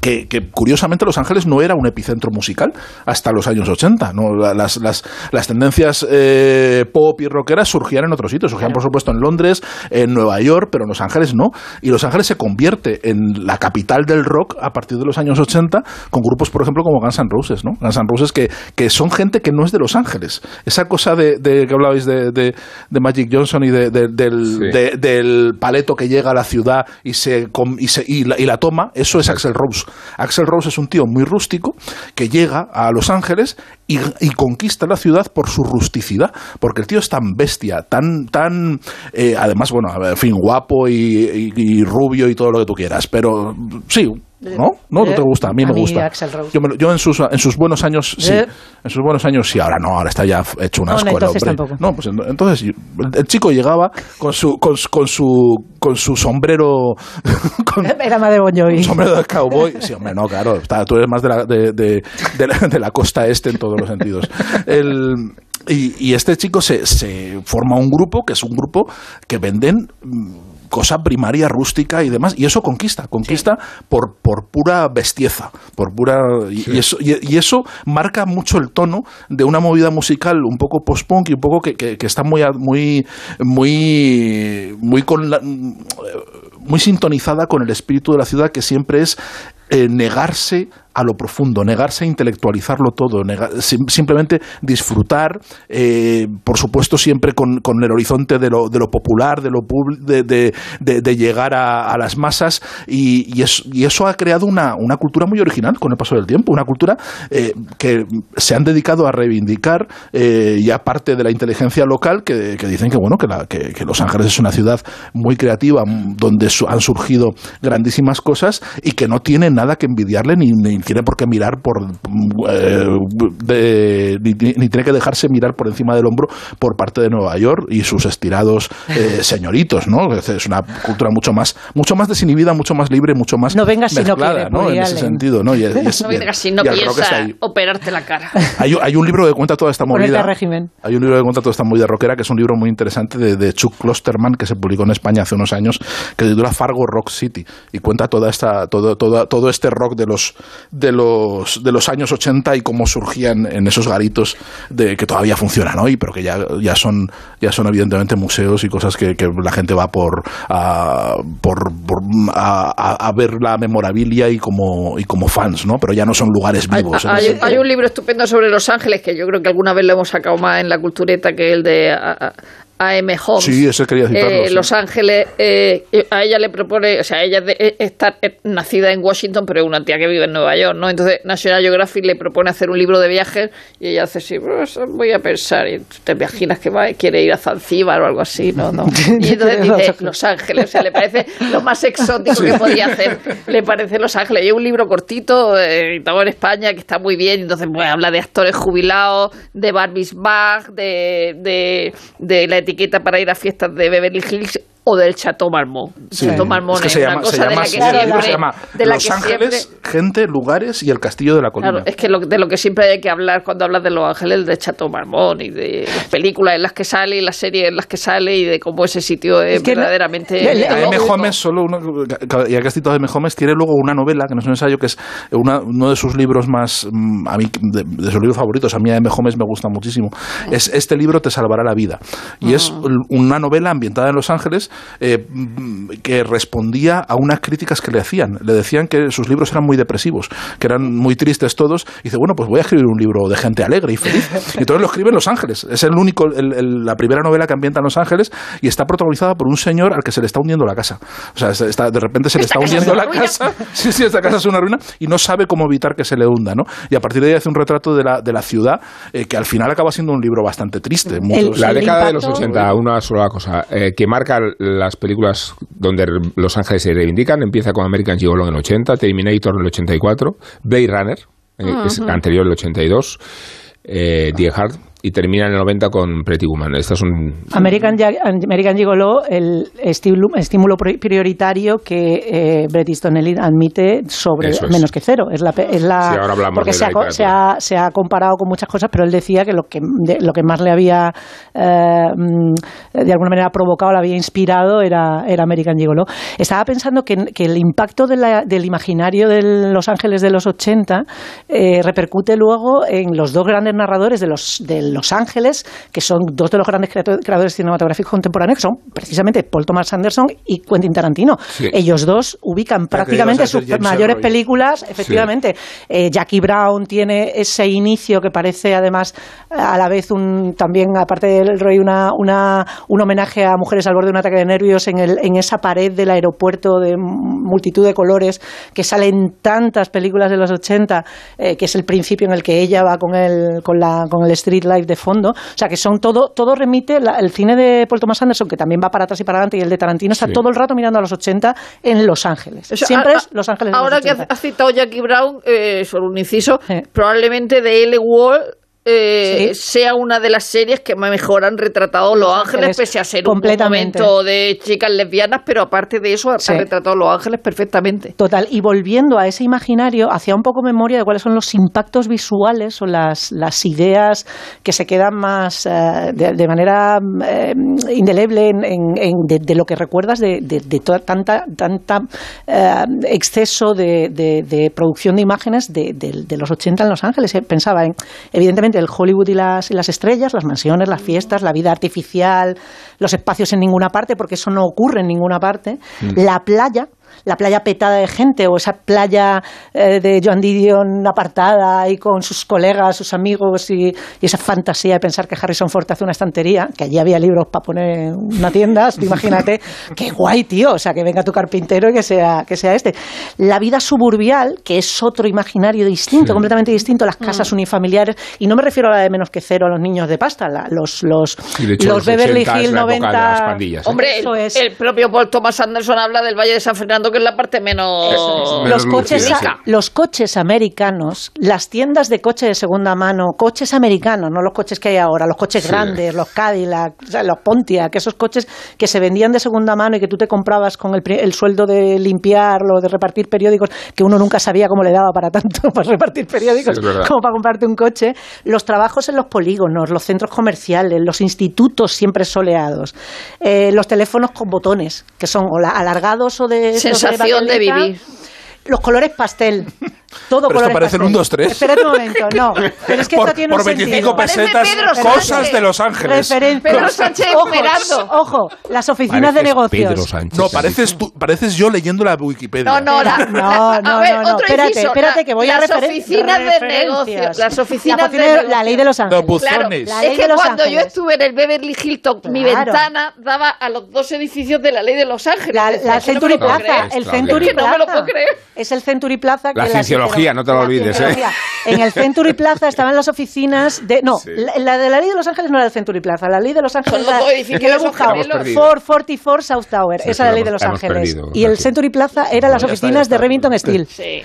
que, que, curiosamente Los Ángeles no era un epicentro musical hasta los años 80. ¿no? La- Las, las, las tendencias eh, pop y rockeras surgían en otros sitios. Surgían, por supuesto, en Londres, en Nueva York, pero en Los Ángeles no. Y Los Ángeles se convierte en la capital del rock a partir de los años 80 con grupos, por ejemplo, como Guns N' Roses. ¿no? Guns N' Roses que, que son gente que no es de Los Ángeles. Esa cosa de, de que hablabais de, de, de Magic Johnson y de- de- del, de- del paleto que llega a la ciudad y, se, y, se- y la, y la toma, eso es Axel Rose. Axel Rose es un tío muy rústico que llega a Los Ángeles y, conquista la ciudad por su rusticidad, porque el tío es tan bestia, tan, tan, eh, además, bueno, en fin, guapo y- y rubio y todo lo que tú quieras, pero sí. ¿No? ¿No? ¿No te gusta? A mí me gusta. Yo, me lo- yo en, sus, en sus buenos años sí. Eh. En sus buenos años sí. Ahora no, ahora está ya hecho un No, no, asco el entonces hombre. tampoco. No, pues ent- entonces el, el chico llegaba con su, con, su- con su, con su sombrero Era más de Bon Jovi. sombrero de cowboy. Sí, hombre, no, claro. está- tú eres más de la, de, de- de la, de la costa este en todos los sentidos. El- y, y este chico se, se forma un grupo, que es un grupo que venden mm, cosa primaria, rústica y demás, y eso conquista, conquista por, por pura bestieza, por pura y, y eso, y, y eso marca mucho el tono de una movida musical un poco post-punk y un poco que, que- que está muy a- muy muy muy con la- muy sintonizada con el espíritu de la ciudad que siempre es eh, negarse a lo profundo, negarse a intelectualizarlo todo, nega- sim- simplemente disfrutar, eh, por supuesto siempre con, con el horizonte de lo, de lo popular, de, lo de, de- de- llegar a, a las masas y, es- y eso ha creado una, una cultura muy original con el paso del tiempo, una cultura eh, que se han dedicado a reivindicar eh, ya parte de la inteligencia local que, dicen que bueno que, la- que- Los Ángeles es una ciudad muy creativa donde su- han surgido grandísimas cosas y que no tiene nada que envidiarle ni, ni tiene por qué mirar por eh, de- ni, tiene que dejarse mirar por encima del hombro por parte de Nueva York y sus estirados eh, señoritos, ¿no? Es una cultura mucho más mucho más desinhibida, mucho más libre, mucho más No vengas si no quieres, ¿no? En ese sentido, ¿no? Y, y es- No vengas si no piensa operarte la cara. Hay, un- hay un libro que cuenta toda esta movida. régimen. Hay un libro que cuenta toda esta movida rockera, que es un libro muy interesante de, de Chuck Klosterman, que se publicó en España hace unos años, que se titula Fargo Rock City, y cuenta toda esta, todo, todo, todo este rock de los, de, los, de los años 80 y cómo surgían en esos garitos de, que todavía funcionan hoy, pero que ya, ya, son, ya son evidentemente museos y cosas que, que la gente va por, a, por, por- a, a- ver la memorabilia y como, y como fans, ¿no? Pero ya no son lugares vivos. en Hay, un libro estupendo sobre Los Ángeles que yo creo que alguna vez lo hemos sacado más en la cultureta que el de A.M. Holmes. Sí, ese quería citarlo, Eh, sí. Los Ángeles, eh, a ella le propone, o sea, ella es de- eh, está eh, nacida en Washington, pero es una tía que vive en Nueva York, ¿no? Entonces National Geographic le propone hacer un libro de viajes y ella hace así, "Pues, voy a pensar, y te imaginas que va, quiere ir a Zanzíbar o algo así, ¿no? no. Y entonces dice Los Ángeles, o sea, le parece lo más exótico que podía hacer, le parece Los Ángeles. Y es un libro cortito, eh, editado en España, que está muy bien, entonces pues, habla de actores jubilados, de Barbies Bag, de, de, de la etiqueta para ir a fiestas de Beverly Hills o del Chateau Marmont. Sí. Chateau Marmont Es que es, se una llama, cosa se llama de la que siempre... se llama de la Los que Ángeles, siempre- gente, lugares y el castillo de la colina. Claro, es que lo- de lo que siempre hay que hablar cuando hablas de Los Ángeles, de Chateau Marmont y de las películas en las que sale y las series en las que sale y de cómo ese sitio es, Es que no- verdaderamente... A M. Holmes, solo uno, y el castito de M. Holmes tiene luego una novela, que no es un ensayo, que es una- uno de sus libros más, mm, a mí, de, de sus libros favoritos, a mí a M. Holmes me gusta muchísimo. Es Este libro te salvará la vida. Y es una novela ambientada en Los Ángeles eh, que respondía a unas críticas que le hacían. Le decían que sus libros eran muy depresivos, que eran muy tristes todos. Y dice, bueno, pues voy a escribir un libro de gente alegre y feliz. Y entonces lo escribe en Los Ángeles. Es el único, el- el- la primera novela que ambienta en Los Ángeles y está protagonizada por un señor al que se le está hundiendo la casa. O sea, se está- de repente se le está hundiendo la ruina. casa. Sí, sí, esta casa es una ruina y no sabe cómo evitar que se le hunda, ¿no? Y a partir de ahí hace un retrato de la, de la ciudad eh, que al final acaba siendo un libro bastante triste. Muchos- la década de los 80, una sola cosa, eh, que marca las películas donde Los Ángeles se reivindican, empieza con American Gigolo en el 80, Terminator en el 84, Blade Runner, eh, que es anterior el 82, eh, Die Hard, y termina en el 90 con Pretty Woman. Esto es un... American, American Gigolo, el estímulo, estímulo pri- prioritario que eh, Bret Easton Elliott admite sobre es. menos que cero. Es la, es la, Sí, ahora hablamos porque de se, la ha, se, ha, se ha comparado con muchas cosas, pero él decía que lo que, de- lo que más le había, eh, mm, de alguna manera, provocado, le había inspirado era, era American Gigolo. Estaba pensando que, que el impacto de la- del imaginario de Los Ángeles de los 80 eh, repercute luego en los dos grandes narradores de los, de Los Ángeles, que son dos de los grandes creadores cinematográficos contemporáneos, que son precisamente Paul Thomas Anderson y Quentin Tarantino. Sí. Ellos dos ubican prácticamente sus James mayores películas, efectivamente. Eh, Jackie Brown tiene ese inicio que parece además a la vez un también, aparte del Roy, una, una, un homenaje a mujeres al borde de un ataque de nervios en, el, en esa pared del aeropuerto de multitud de colores que sale en tantas películas de los 80, eh, que es el principio en el que ella va con el, con la, con el street life de fondo. O sea, que son todo, todo remite, la- el cine de Paul Thomas Anderson, que también va para atrás y para adelante, y el de Tarantino está Sí. todo el rato mirando a los 80 en Los Ángeles. O sea, Siempre a- es Los Ángeles de Ahora los que 80. has citado Jackie Brown, eh, solo un inciso, probablemente de L. Wall eh, sea una de las series que mejor han retratado Los Ángeles, Ángeles, pese a ser un momento de chicas lesbianas, pero aparte de eso, Sí. ha retratado Los Ángeles perfectamente. Total, y volviendo a ese imaginario, hacía un poco memoria de cuáles son los impactos visuales o las, las ideas que se quedan más eh, de, de manera eh, indeleble en, en- en- de, de lo que recuerdas de, de, toda, tanta, tanta eh, exceso de, producción de imágenes de, los 80 en Los Ángeles. Pensaba en, evidentemente, el Hollywood y las, y las estrellas, las mansiones, las fiestas, la vida artificial, los espacios en ninguna parte, porque eso no ocurre en ninguna parte, Mm. la playa, la playa petada de gente o esa playa eh, de Joan Didion apartada y con sus colegas, sus amigos y, y esa fantasía de pensar que Harrison Ford hace una estantería, que allí había libros para poner una tienda, imagínate, qué guay, tío, o sea, que venga tu carpintero y que sea, que sea este. La vida suburbial, que es otro imaginario distinto, completamente distinto, las casas unifamiliares, y no me refiero a la de menos que cero, a los niños de pasta, la- los, los, Y de hecho, los los Beverly 80 es Hills la época de 90... las pandillas, ¿eh? Hombre, el, el propio Paul Thomas Anderson habla del Valle de San Fernando, que es la parte menos... los coches, a- los coches americanos, las tiendas de coche de segunda mano, coches americanos, no los coches que hay ahora, los coches Sí. grandes, los Cadillac, o sea, los Pontiac, esos coches que se vendían de segunda mano y que tú te comprabas con el, el sueldo de limpiarlo, de repartir periódicos, que uno nunca sabía cómo le daba para tanto, para repartir periódicos, Sí, como para comprarte un coche, los trabajos en los polígonos, los centros comerciales, los institutos siempre soleados, eh, los teléfonos con botones, que son o la- alargados o de... Sensación de vivir. Los colores pastel. Todo Pero esto parece el pastel. 1, 2, 3. Espérate un momento, no. Pero es que Por- esto tiene por un 25 sentido. pesetas, Pedro cosas Sánchez. de Los Ángeles. Referencias. Pedro Sánchez Ojo, esperando. Ojo, las oficinas de negocios. No, pareces, tú, pareces yo leyendo la Wikipedia. No, no, la- No, no, a ver, no, no. otro Espérate, inciso, espérate, la- que voy a las oficinas de referencias. negocio, las oficinas La de oficina de- negocio. la ley de Los Ángeles. Claro, La es ley que de Los cuando yo Ángeles. estuve en el Beverly Hilton, mi Claro. ventana daba a los dos edificios de la ley de Los Ángeles. La, Es la no Century Plaza, el Century Es que no me lo puedo Plaza. creer. Es el Century Plaza que La no te lo olvides, ¿eh? En el Century Plaza estaban las oficinas de... No, Sí. la, la de la ley de Los Ángeles no era el Century Plaza. La ley de Los Ángeles era- que lo he buscado. gemelos. Hemos perdido. 444 South Tower. Sí, esa es la ley de Los Ángeles. perdido, y el. Century Plaza eran las está, oficinas está. de Remington Steel. Sí.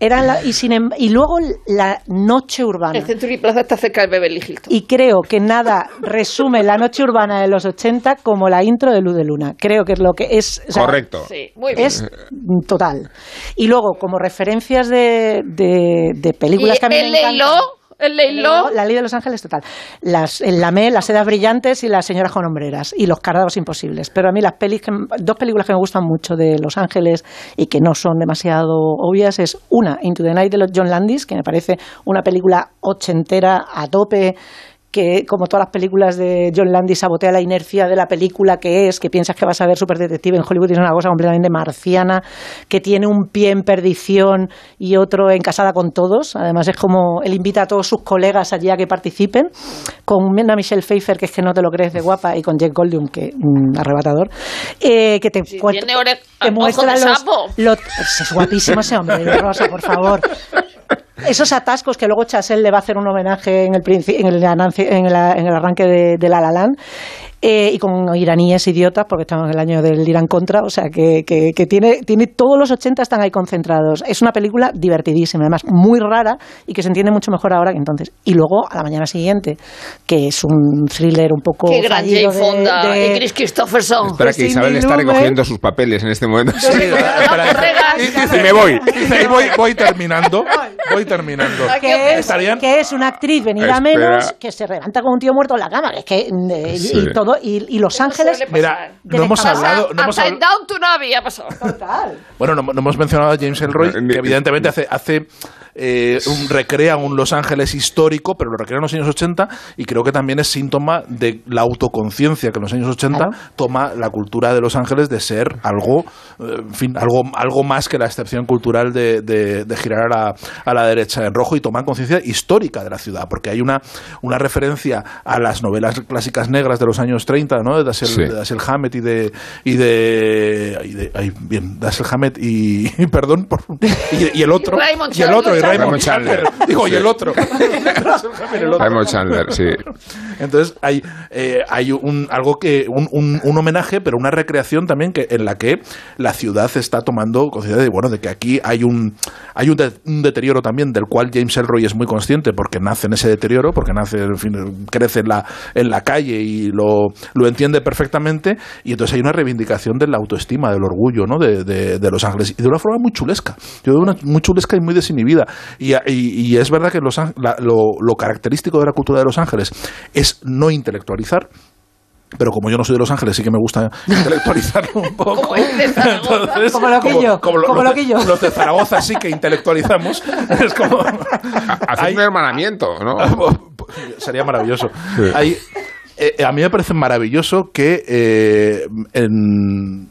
Eran la- y, sin em- y luego la noche urbana. El Century Plaza está cerca del Beverly Hilton. Y creo que nada resume la noche urbana de los 80 como la intro de Luz de Luna. Creo que es lo que es. o sea, Correcto. Sí, muy bien. Es total. Y luego, como referencias de, de, de películas ¿Y que a mí el me encantan. Leiló? ¿El Leiló? La ley de Los Ángeles, total. Las, el Lamé, las sedas brillantes y las señoras con hombreras. Y los cardados imposibles. Pero a mí las pelis que, dos películas que me gustan mucho de Los Ángeles y que no son demasiado obvias es una, Into the Night de los John Landis, que me parece una película ochentera a tope que como todas las películas de John Landis sabotea la inercia de la película que es, que piensas que vas a ver Super Detective en Hollywood y es una cosa completamente marciana, que tiene un pie en perdición y otro en casada con todos. Además es como él invita a todos sus colegas allí a que participen, con una Michelle Pfeiffer que es que no te lo crees de guapa y con Jack Goldblum que mm, arrebatador, eh, que te, te muestra los, es guapísimo ese hombre, Rosa, por favor. Esos atascos que luego Chasel le va a hacer un homenaje en el, en el, en el, en el arranque de, de La La Land. eh, y con iraníes idiotas, porque estamos en el año del Irán contra, o sea que, que, que tiene, tiene todos los 80 están ahí concentrados. Es una película divertidísima, además muy rara y que se entiende mucho mejor ahora que entonces. Y luego, a la mañana siguiente, que es un thriller un poco Qué gran Jane de- Fonda de- y Chris Christopherson. Espera que Isabel está recogiendo sus papeles en este momento. Y me voy. Y voy, voy terminando. Voy terminando. que es, Estarían- que es una actriz venida a Espera. menos que se levanta con un tío muerto en la cama que es que eh, y- Sí. y todo y, y Los Ángeles Mira, no hemos hablado, no hemos hablado- Down to Navi ha pasado. Bueno, no, no hemos mencionado a James Elroy, que evidentemente hace, hace eh, un, recrea un Los Ángeles histórico, pero lo recrea en los años 80 y creo que también es síntoma de la autoconciencia que en los años 80 toma la cultura de Los Ángeles de ser algo, eh, en fin, algo, algo más que la excepción cultural de, de- de girar a la, a la derecha en rojo y tomar conciencia histórica de la ciudad, porque hay una, una referencia a las novelas clásicas negras de los años 30, ¿no? de Dashiell, Sí. de Dashiell Hammett y de... Y de, y de- ay, bien, Dashiell Hammett y, y perdón, por- y, y el otro. Raymond y el otro, y Chandler. Raymond Chandler. Digo, y el otro. Raymond Chandler, sí. Entonces hay, eh, hay un, algo que, un, un- un homenaje, pero una recreación también que, en la que la ciudad está tomando conciencia de, bueno, de que aquí hay un, hay un, de- un deterioro también del cual James Elroy es muy consciente porque nace en ese deterioro, porque nace, en crece en la, en la calle y lo, lo entiende perfectamente. Y entonces hay una reivindicación de la autoestima, del orgullo, ¿no? De, de- Los Ángeles. Y de una forma muy chulesca. Yo de una muy chulesca y muy desinhibida. Y, y- y es verdad que Los la- lo, lo característico de la cultura de Los Ángeles es no intelectualizar. Pero como yo no soy de Los Ángeles, sí que me gusta intelectualizarlo un poco. Entonces, Como loquillo, como, como los, loquillo. los de Zaragoza sí que intelectualizamos. Es como... Hacer un hermanamiento, ¿no? Sería maravilloso. Hay, eh, a mí me parece maravilloso que eh, en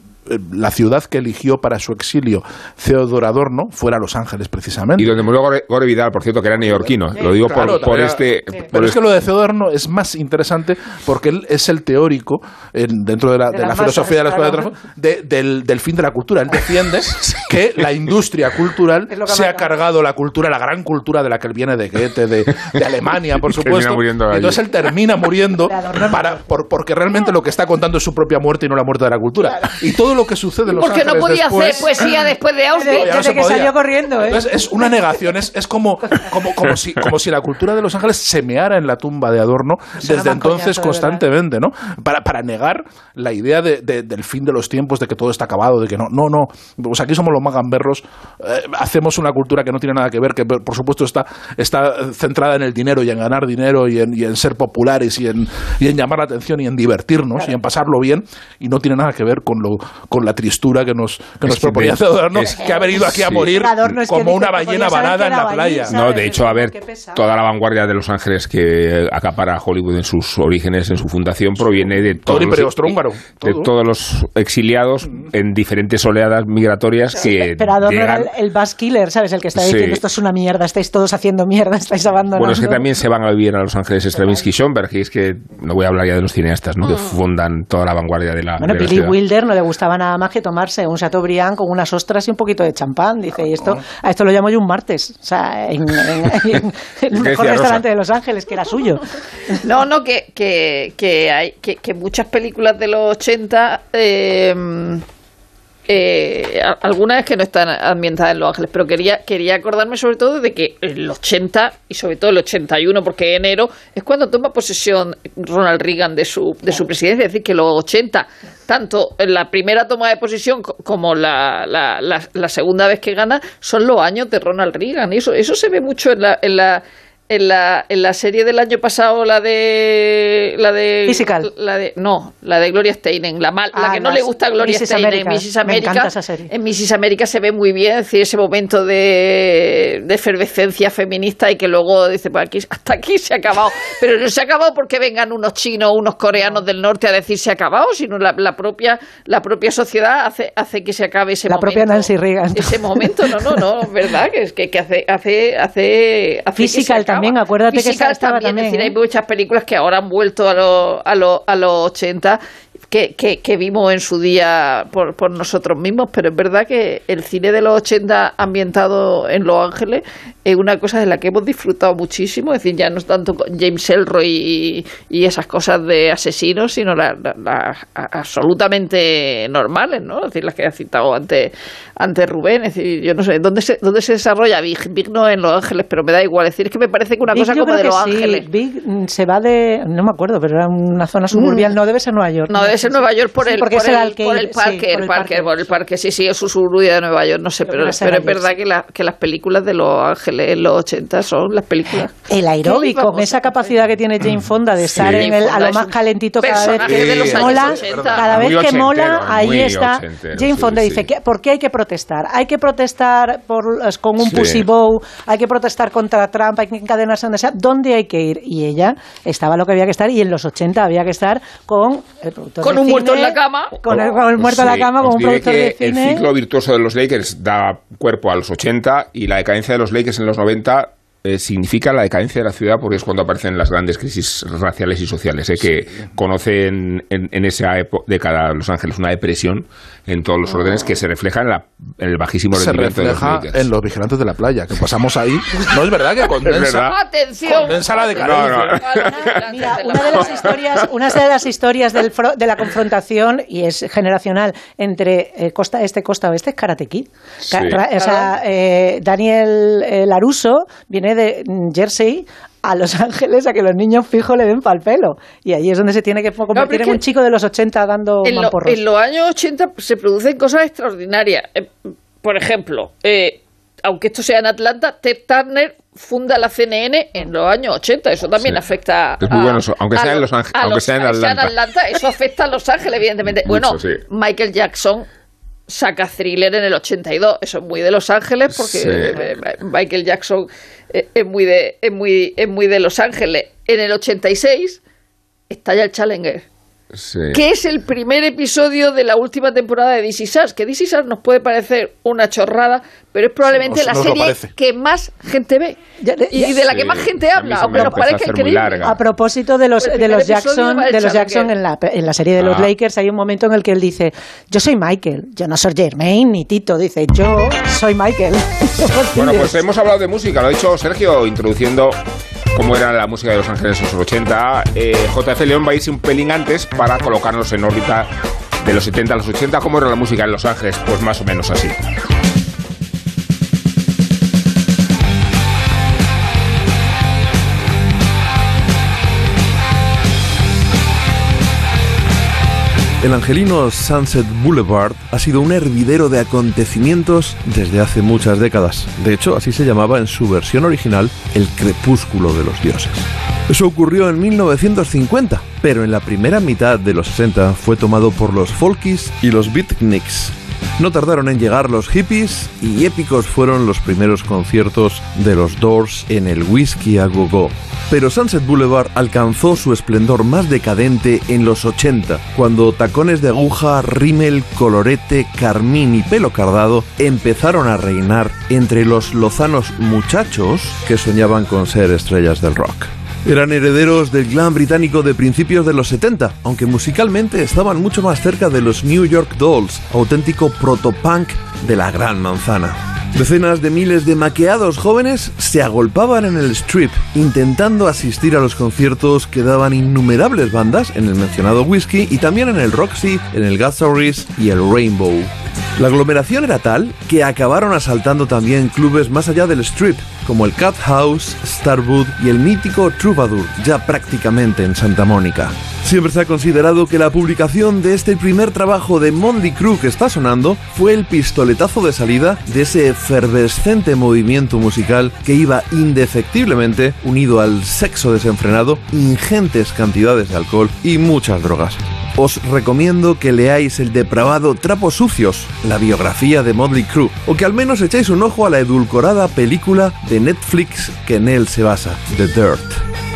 la ciudad que eligió para su exilio Theodor Adorno fuera Los Ángeles precisamente. Y donde murió Gore, Gore Vidal, por cierto, que era neoyorquino. Lo digo Claro, por, este... por Pero es este- que lo de Theodor Adorno es más interesante porque él es el teórico en- dentro de la, De de la las filosofía de la escuela de del, del fin de la cultura. Él defiende que la industria cultural se ha cargado la cultura, la gran cultura de la que él viene de Goethe, de, de Alemania, por supuesto. entonces él termina muriendo para, por- porque realmente lo que está contando es su propia muerte y no la muerte de la cultura. Y todo lo que sucede en Los Porque no podía después- hacer poesía después de Auschwitz. ya no se que podía. salió corriendo, ¿eh? Entonces, es una negación, es, es como, como, como, si, como si la cultura de Los Ángeles semeara en la tumba de Adorno desde más entonces coñazo, de constantemente, ¿no? Para, para negar la idea de- de- del fin de los tiempos, de que todo está acabado, de que no, no, no, pues aquí somos los magamberros, eh, hacemos una cultura que no tiene nada que ver, que por supuesto está, está centrada en el dinero y en ganar dinero y en, y en ser populares y en, y en llamar la atención y en divertirnos y en pasarlo bien y no tiene nada que ver con, lo, con la tristura que nos, que nos proponía es- que ha venido aquí a sí. morir Adorno es que como una ballena varada en la playa. ¿sabes? No, de hecho, a ver, toda la vanguardia de Los Ángeles que acapara Hollywood en sus orígenes, en su fundación, proviene de Todo todos, el Imperio los, Austrohúngaro, de todo. todos los exiliados en diferentes oleadas migratorias que Pero Adorno llegan- era el, el bus killer, ¿sabes? El que está Sí. diciendo esto es una mierda, estáis todos haciendo mierda, estáis abandonando. Bueno, es que también se van a vivir a Los Ángeles Stravinsky y Schoenberg, y es que no voy a hablar ya de los cineastas, ¿no? Que fundan toda la vanguardia de la, Mm. Bueno, de Billy. Wilder no le gustaba nada más que tomarse un Chateaubriand con unas ostras y un poquito de champán. Dice, y esto, a esto lo llamo yo un martes. O sea, en, en- en- en el mejor restaurante de Los Ángeles, que era suyo. No, no, que, que, que hay que, que muchas películas de los 80, eh, eh, a- algunas que no están ambientadas en Los Ángeles, pero quería, quería acordarme sobre todo de que el 80 y sobre todo el 81, porque enero es cuando toma posesión Ronald Reagan de su, de su presidencia, es decir, que los 80, tanto en la primera toma de posesión co- como la, la, la- la segunda vez que gana, son los años de Ronald Reagan, y eso, eso se ve mucho en la... En la en la, en la serie del año pasado, la de. La de. Physical. La de, no, la de Gloria Steinem, la, mal, la Ah, que no le gusta a Gloria Mrs. Steinem. America. En Mrs. Me America, encanta esa serie. En Mrs. America se ve muy bien, es decir, ese momento de, de efervescencia feminista y que luego dice, pues aquí, hasta aquí se ha acabado. Pero no se ha acabado porque vengan unos chinos o unos coreanos del norte a decir se ha acabado, sino la, la propia, la propia sociedad hace, hace que se acabe ese La momento. propia Nancy Reagan. Ese momento, no, no, no, es verdad, que, es que, que hace, hace, hace, hace que se. También, acuérdate que estaba también, es decir, ¿eh? hay muchas películas que ahora han vuelto a los a los a los 80 que, que, que vimos en su día por, por nosotros mismos, pero es verdad que el cine de los 80 ambientado en Los Ángeles es una cosa de la que hemos disfrutado muchísimo, es decir, ya no es tanto James Elroy y, y esas cosas de asesinos, sino las absolutamente normales, ¿no? Es decir, las que ha citado antes, antes Rubén, es decir, yo no sé, ¿dónde se, dónde se desarrolla Big? Big no en Los Ángeles, pero me da igual, es decir, es que me parece que una Big cosa como de Los sí. Ángeles. Big mm, se va de. No me acuerdo, pero era una zona suburbial. No, debe ser Nueva York. No, debe ser Nueva York por Sí, el, por es el el, arcade, por el sí, parque, por el parque, parque. por el parque, sí, sí, es su suburbia de Nueva York, no sé, pero, es verdad que, la- que las películas de Los Ángeles en los 80 son las películas. El aeróbico, íbamos? esa capacidad que tiene Jane Fonda de estar Sí. en el, a lo más es calentito cada vez que de los años mola, 80. cada vez que mola, ahí está Jane Fonda sí. dice que ¿por qué hay que protestar? Hay que protestar por, es, con un Sí. pussy bow, hay que protestar contra Trump, hay que encadenarse donde sea, ¿dónde hay que ir? Y ella estaba lo que había que estar y en los 80 había que estar con el productor Con un muerto en la cama. con el, con el muerto en Sí, la cama, con un productor que de cine. El ciclo virtuoso de los Lakers da cuerpo a los 80 y la decadencia de los Lakers en los 90 eh, significa la decadencia de la ciudad porque es cuando aparecen las grandes crisis raciales y sociales, eh, que conocen en, en esa época, década Los Ángeles una depresión en todos los órdenes que se refleja en, la- en el bajísimo se rendimiento de los refleja Lakers. en los vigilantes de la playa, que pasamos ahí. No es verdad que condensa, verdad. Atención. condensa la decadencia. No, no. Mira, una de las historias, una de las historias del fro- de la confrontación y es generacional entre eh, costa este costa oeste es Karate Kid. Ca- Sí. ra- o sea, eh, Daniel eh, Laruso viene de Jersey a Los Ángeles a que los niños fijos le den pal pelo y ahí es donde se tiene que convertir es en un chico de los 80 dando en, lo- mamporros. en los años 80 se producen cosas extraordinarias. Eh, por ejemplo, eh, aunque esto sea en Atlanta, Ted Turner funda la CNN en los años 80. Eso también Sí. afecta Es muy a- bueno eso, aunque a sea en los- Ángeles- aunque los- sea en Atlanta. Eso afecta a Los Ángeles, evidentemente. Mucho, bueno, sí. Michael Jackson saca Thriller en el 82. Eso es muy de Los Ángeles porque Sí. eh, Michael Jackson eh, es muy de, es muy, es muy de Los Ángeles. En el 86 estalla el Challenger Sí. que es el primer episodio de la última temporada de DC Sass, que DC Sass nos puede parecer una chorrada, pero es probablemente Sí, nos- la serie que más gente ve Ya- ya- y de la que Sí, más gente habla, aunque nos parezca increíble. A propósito de los, de los Jackson, de los. Jackson en la, en la serie de los Ah. Lakers hay un momento en el que él dice, yo soy Michael, yo no soy Jermaine ni Tito, dice, yo soy Michael. Bueno, pues hemos hablado de música, lo ha dicho Sergio, introduciendo cómo era la música de Los Ángeles en los 80. Eh, JF León va a irse un pelín antes para colocarnos en órbita de los 70 a los 80. ¿Cómo era la música en Los Ángeles? Pues más o menos así. El angelino Sunset Boulevard ha sido un hervidero de acontecimientos desde hace muchas décadas. De hecho, así se llamaba en su versión original el crepúsculo de los dioses. Eso ocurrió en 1950, pero en la primera mitad de los 60 fue tomado por los folkies y los beatniks. No tardaron en llegar los hippies y épicos fueron los primeros conciertos de los Doors en el Whiskey a Go Go. Pero Sunset Boulevard alcanzó su esplendor más decadente en los 80, cuando tacones de aguja, rímel, colorete, carmín y pelo cardado empezaron a reinar entre los lozanos muchachos que soñaban con ser estrellas del rock. Eran herederos del glam británico de principios de los 70, aunque musicalmente estaban mucho más cerca de los New York Dolls, auténtico protopunk de la Gran Manzana. Decenas de miles de maqueados jóvenes se agolpaban en el strip, intentando asistir a los conciertos que daban innumerables bandas en el mencionado Whisky y también en el Roxy, en el Gasoris y el Rainbow. La aglomeración era tal que acabaron asaltando también clubes más allá del strip, como el Cat House, Starwood y el mítico Troubadour, ya prácticamente en Santa Mónica. Siempre se ha considerado que la publicación de este primer trabajo de Motley Crue que está sonando fue el pistoletazo de salida de ese efervescente movimiento musical que iba indefectiblemente unido al sexo desenfrenado, ingentes cantidades de alcohol y muchas drogas. Os recomiendo que leáis el depravado Trapos Sucios, la biografía de Motley Crue, o que al menos echéis un ojo a la edulcorada película de Netflix que en él se basa, The Dirt.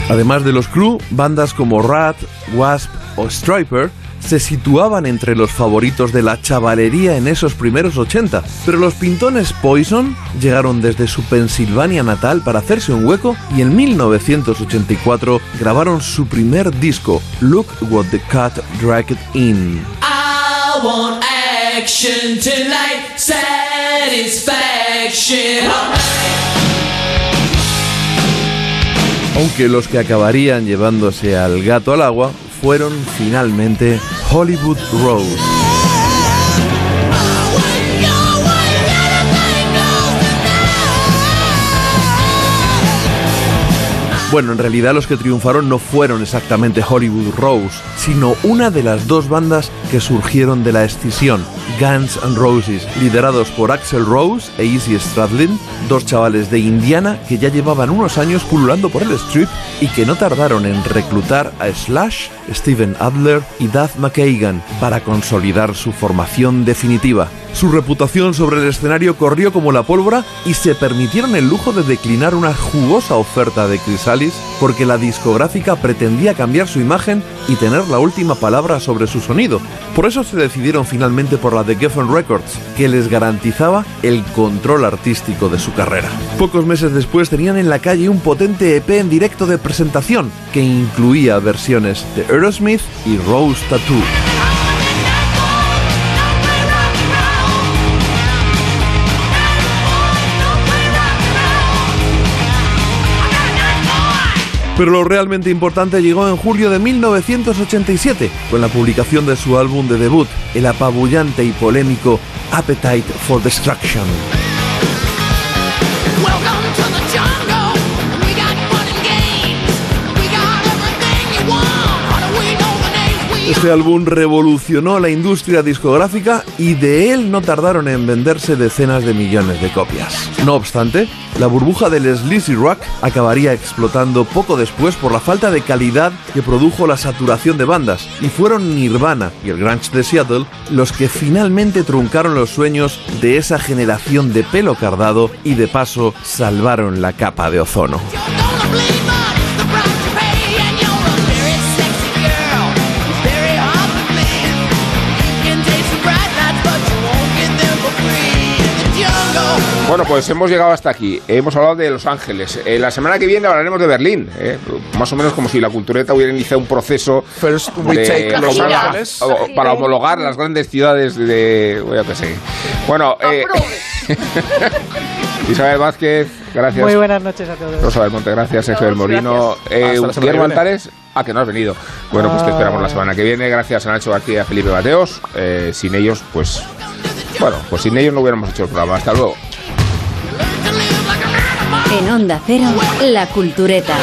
Además de los Crew, bandas como Rat, Wasp o Striper se situaban entre los favoritos de la chavalería en esos primeros 80, pero los pintones Poison llegaron desde su Pensilvania natal para hacerse un hueco y en 1984 grabaron su primer disco, Look What the Cat Dragged In. I want action tonight, satisfaction. Aunque los que acabarían llevándose al gato al agua fueron finalmente Hollywood Rose. Bueno, en realidad los que triunfaron no fueron exactamente Hollywood Rose, sino una de las dos bandas que surgieron de la escisión, Guns N' Roses, liderados por Axel Rose e Izzy Stradlin, dos chavales de Indiana que ya llevaban unos años pululando por el strip y que no tardaron en reclutar a Slash, Steven Adler y Duff McKagan para consolidar su formación definitiva. Su reputación sobre el escenario corrió como la pólvora y se permitieron el lujo de declinar una jugosa oferta de Chrysalis porque la discográfica pretendía cambiar su imagen y tener la última palabra sobre su sonido. Por eso se decidieron finalmente por la de Geffen Records, que les garantizaba el control artístico de su carrera. Pocos meses después tenían en la calle un potente EP en directo de presentación que incluía versiones de Aerosmith y Rose Tattoo. Pero lo realmente importante llegó en julio de 1987, con la publicación de su álbum de debut, el apabullante y polémico Appetite for Destruction. Este álbum revolucionó la industria discográfica y de él no tardaron en venderse decenas de millones de copias. No obstante, la burbuja del Sleazy Rock acabaría explotando poco después por la falta de calidad que produjo la saturación de bandas, y fueron Nirvana y el grunge de Seattle los que finalmente truncaron los sueños de esa generación de pelo cardado y de paso salvaron la capa de ozono. Bueno, pues hemos llegado hasta aquí. Hemos hablado de Los Ángeles. Eh, la semana que viene hablaremos de Berlín. eh, Más o menos como si la cultureta hubiera iniciado un proceso we de- take Los para- Ángeles. para homologar las grandes ciudades de... Yo qué sé. Bueno, eh, Isabel Vázquez, gracias. Muy buenas noches a todos. Rosa del Monte, gracias. Sergio del Molino. Eh, que Guillermo viene. Altares. Ah, que no has venido. Bueno, pues te esperamos la semana que viene. Gracias a Nacho García y a Felipe Mateos. Eh, sin ellos, pues... Bueno, pues sin ellos no hubiéramos hecho el programa. Hasta luego. En Onda Cero, La Cultureta.